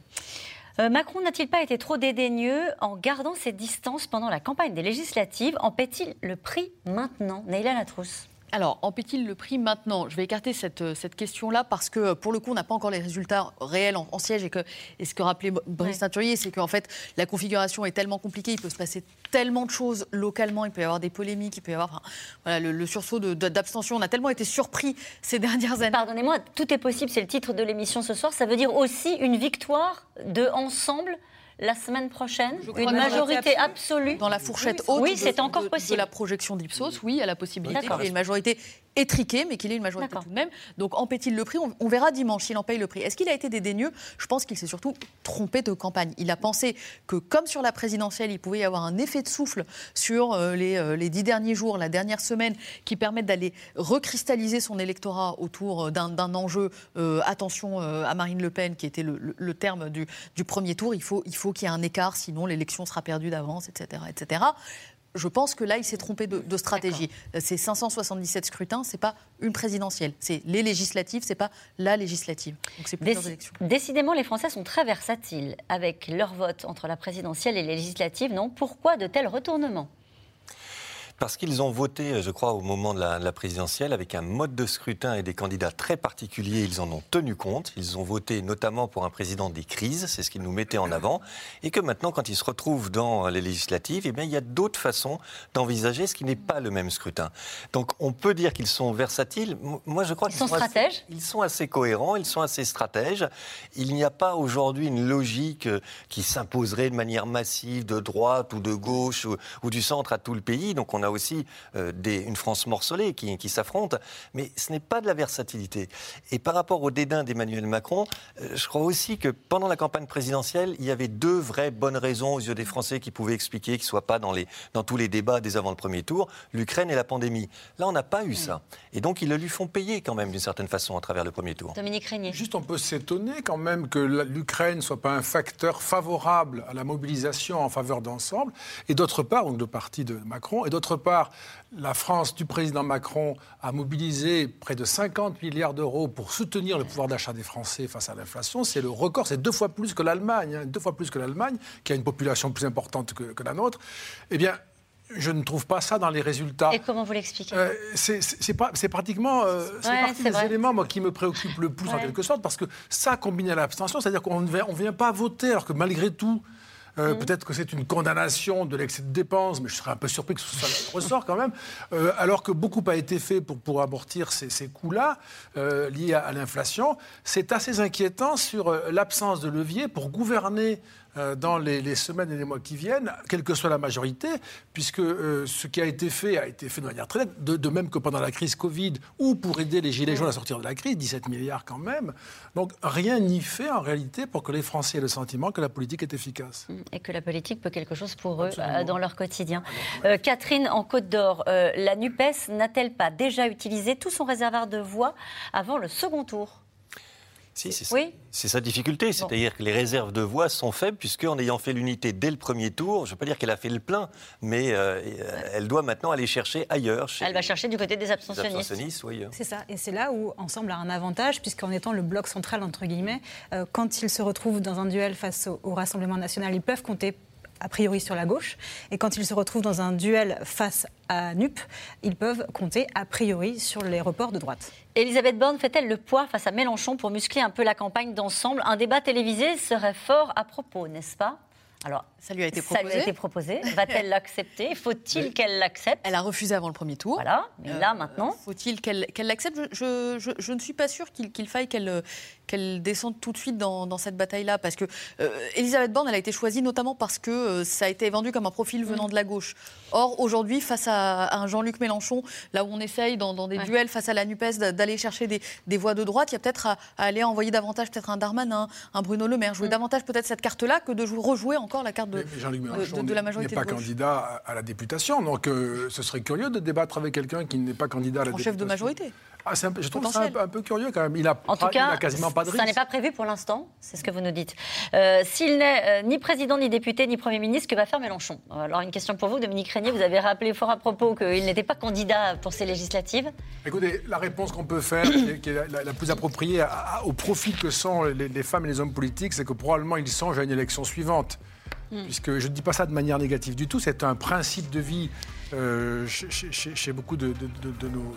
Macron n'a-t-il pas été trop dédaigneux en gardant ses distances pendant la campagne des législatives? En paie-t-il le prix maintenant? Neila Latrousse alors, en paie-t-il le prix maintenant? Je vais écarter cette, euh, cette question-là parce que, pour le coup, on n'a pas encore les résultats réels en, siège et, que, et ce que rappelait Brice Teinturier, c'est qu'en fait, la configuration est tellement compliquée, il peut se passer tellement de choses localement, il peut y avoir des polémiques, il peut y avoir voilà, le, sursaut d'abstention. On a tellement été surpris ces dernières années. Pardonnez-moi, tout est possible, c'est le titre de l'émission ce soir. Ça veut dire aussi une victoire de ensemble la semaine prochaine Une majorité absolue Dans la fourchette haute oui, c'est encore possible. de la projection d'Ipsos, oui, il y a la possibilité qu'il y ait une majorité étriqué, mais qu'il ait une majorité tout de même. Donc en paie-t-il le prix? On, verra dimanche s'il en paye le prix. Est-ce qu'il a été dédaigneux Je pense qu'il s'est surtout trompé de campagne. Il a pensé que, comme sur la présidentielle, il pouvait y avoir un effet de souffle sur euh, euh, les, dix derniers jours, la dernière semaine, qui permettent d'aller recristalliser son électorat autour euh, d'un enjeu. attention à Marine Le Pen, qui était le, terme du, premier tour. Il faut qu'il faut qu'il y ait un écart, sinon l'élection sera perdue d'avance, etc., etc je pense que là, il s'est trompé de, stratégie. Ces 577 scrutins, ce n'est pas une présidentielle. C'est les législatives, ce n'est pas la législative. Donc c'est plusieurs élections. Décidément, les Français sont très versatiles avec leur vote entre la présidentielle et les législatives. Non? Pourquoi de tels retournements? Parce qu'ils ont voté, je crois, au moment de la, présidentielle, avec un mode de scrutin et des candidats très particuliers. Ils en ont tenu compte. Ils ont voté notamment pour un président des crises, c'est ce qu'ils nous mettaient en avant. Et que maintenant, quand ils se retrouvent dans les législatives, eh bien, il y a d'autres façons d'envisager ce qui n'est pas le même scrutin. Donc, on peut dire qu'ils sont versatiles. Moi, je crois qu'ils sont, stratèges? ils sont assez cohérents, ils sont assez stratèges. Il n'y a pas aujourd'hui une logique euh, qui s'imposerait de manière massive de droite ou de gauche ou, ou du centre à tout le pays. Donc, on a aussi euh, une France morcelée qui, qui s'affronte, mais ce n'est pas de la versatilité. Et par rapport au dédain d'Emmanuel Macron, euh, je crois aussi que pendant la campagne présidentielle, il y avait deux vraies bonnes raisons aux yeux des Français qui pouvaient expliquer qu'ils ne soient pas dans, les, dans tous les débats dès avant le premier tour, l'Ukraine et la pandémie. Là, on n'a pas eu ça. Et donc, ils le lui font payer quand même d'une certaine façon à travers le premier tour. Dominique Régnier. Juste, on peut s'étonner quand même que l'Ukraine ne soit pas un facteur favorable à la mobilisation en faveur d'ensemble, et d'autre part, donc de parti de Macron, et d'autre part, la France du président Macron a mobilisé près de 50 milliards d'euros pour soutenir le pouvoir d'achat des Français face à l'inflation. C'est le record, c'est deux fois plus que l'Allemagne, hein, deux fois plus que l'Allemagne, qui a une population plus importante que, la nôtre. Eh bien, je ne trouve pas ça dans les résultats. Et comment vous l'expliquez? Euh, C'est pratiquement euh, c'est des éléments moi, qui me préoccupent le plus en quelque sorte, parce que ça, combiné à l'abstention, c'est-à-dire qu'on ne vient pas voter, alors que malgré tout, euh, mm. Peut-être que c'est une condamnation de l'excès de dépenses, mais je serais un peu surpris que ce soit le ressort quand même. Euh, alors que beaucoup a été fait pour, pour amortir ces, ces coûts-là euh, liés à l'inflation, c'est assez inquiétant sur l'absence de levier pour gouverner dans les, semaines et les mois qui viennent, quelle que soit la majorité, puisque euh, ce qui a été fait a été fait de manière très nette, de, même que pendant la crise Covid, ou pour aider les Gilets jaunes à sortir de la crise, 17 milliards quand même. Donc rien n'y fait en réalité pour que les Français aient le sentiment que la politique est efficace. Et que la politique peut quelque chose pour eux euh, dans leur quotidien. Catherine, en Côte d'Or, la NUPES n'a-t-elle pas déjà utilisé tout son réservoir de voix avant le second tour? Si, c'est sa difficulté. C'est-à-dire que les réserves de voix sont faibles, puisque en ayant fait l'unité dès le premier tour, je ne veux pas dire qu'elle a fait le plein, mais euh, elle doit maintenant aller chercher ailleurs. elle va chercher du côté des abstentionnistes. C'est ça. Et c'est là où Ensemble a un avantage, puisqu'en étant le bloc central, entre guillemets, euh, quand ils se retrouvent dans un duel face au Rassemblement national, ils peuvent compter a priori sur la gauche. Et quand ils se retrouvent dans un duel face à NUP, ils peuvent compter a priori sur les reports de droite. Elisabeth Borne fait-elle le poids face à Mélenchon pour muscler un peu la campagne d'ensemble? Un débat télévisé serait fort à propos, n'est-ce pas? Alors, ça lui a été proposé. Ça lui a été proposé. Va-t-elle l'accepter? Faut-il qu'elle l'accepte? Elle a refusé avant le premier tour. Voilà, mais là, maintenant. Faut-il qu'elle l'accepte? Je, je, ne suis pas sûre qu'il faille qu'elle qu'elle descende tout de suite dans, cette bataille-là. Parce que euh, Elisabeth Borne, elle a été choisie notamment parce que euh, ça a été vendu comme un profil venant mm. de la gauche. Or, aujourd'hui, face à, un Jean-Luc Mélenchon, là où on essaye, dans, des duels face à la NUPES, d'aller chercher des, voix de droite, il y a peut-être à, aller envoyer davantage peut-être un Darmanin, un Bruno Le Maire, jouer mm. davantage peut-être cette carte-là que de rejouer encore la carte de, de, la majorité n'est pas candidat à la députation, donc euh, ce serait curieux de débattre avec quelqu'un qui n'est pas candidat à la députation. chef de majorité. Ah, je trouve ça un, peu curieux quand même. Il a, en tout cas, quasiment pas de risque. Ça n'est pas prévu pour l'instant, c'est ce que vous nous dites. Euh, s'il n'est euh, ni président, ni député, ni Premier ministre, que va faire Mélenchon? Alors une question pour vous, Dominique Régnier. Vous avez rappelé fort à propos qu'il n'était pas candidat pour ces législatives. Écoutez, la réponse qu'on peut faire, qui est, la, plus appropriée au profil que sont les, les femmes et les hommes politiques, c'est que probablement ils songent à une élection suivante. Hmm. Puisque je ne dis pas ça de manière négative du tout, c'est un principe de vie euh, chez, beaucoup de, nos,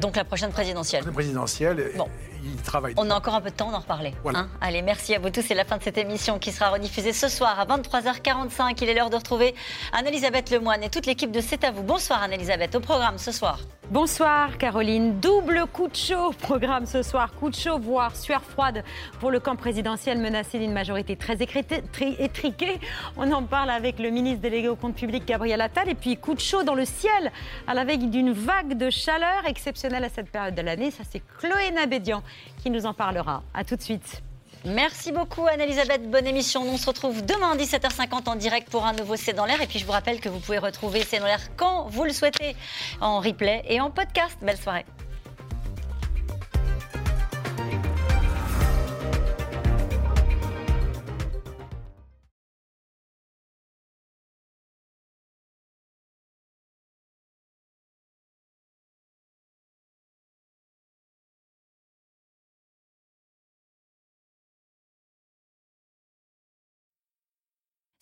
Donc la prochaine présidentielle. La présidentielle, bon. il travaille. On a encore un peu de temps d'en reparler. Hein. Allez, merci à vous tous. C'est la fin de cette émission qui sera rediffusée ce soir à 23h45. Il est l'heure de retrouver Anne-Elisabeth Lemoine et toute l'équipe de C'est à vous. Bonsoir Anne-Elisabeth, au programme ce soir. Bonsoir Caroline. Double coup de chaud programme ce soir. Coup de chaud, voire sueur froide pour le camp présidentiel menacé d'une majorité très étriquée. On en parle avec le ministre délégué au compte public Gabriel Attal. Et puis coup de chaud dans le ciel à la veille d'une vague de chaleur exceptionnelle à cette période de l'année. Ça, c'est Chloé Nabédian qui nous en parlera. À tout de suite. Merci beaucoup Anne-Elisabeth, bonne émission. On se retrouve demain à 17h50 en direct pour un nouveau C'est dans l'air. Et puis je vous rappelle que vous pouvez retrouver C'est dans l'air quand vous le souhaitez, en replay et en podcast. Belle soirée.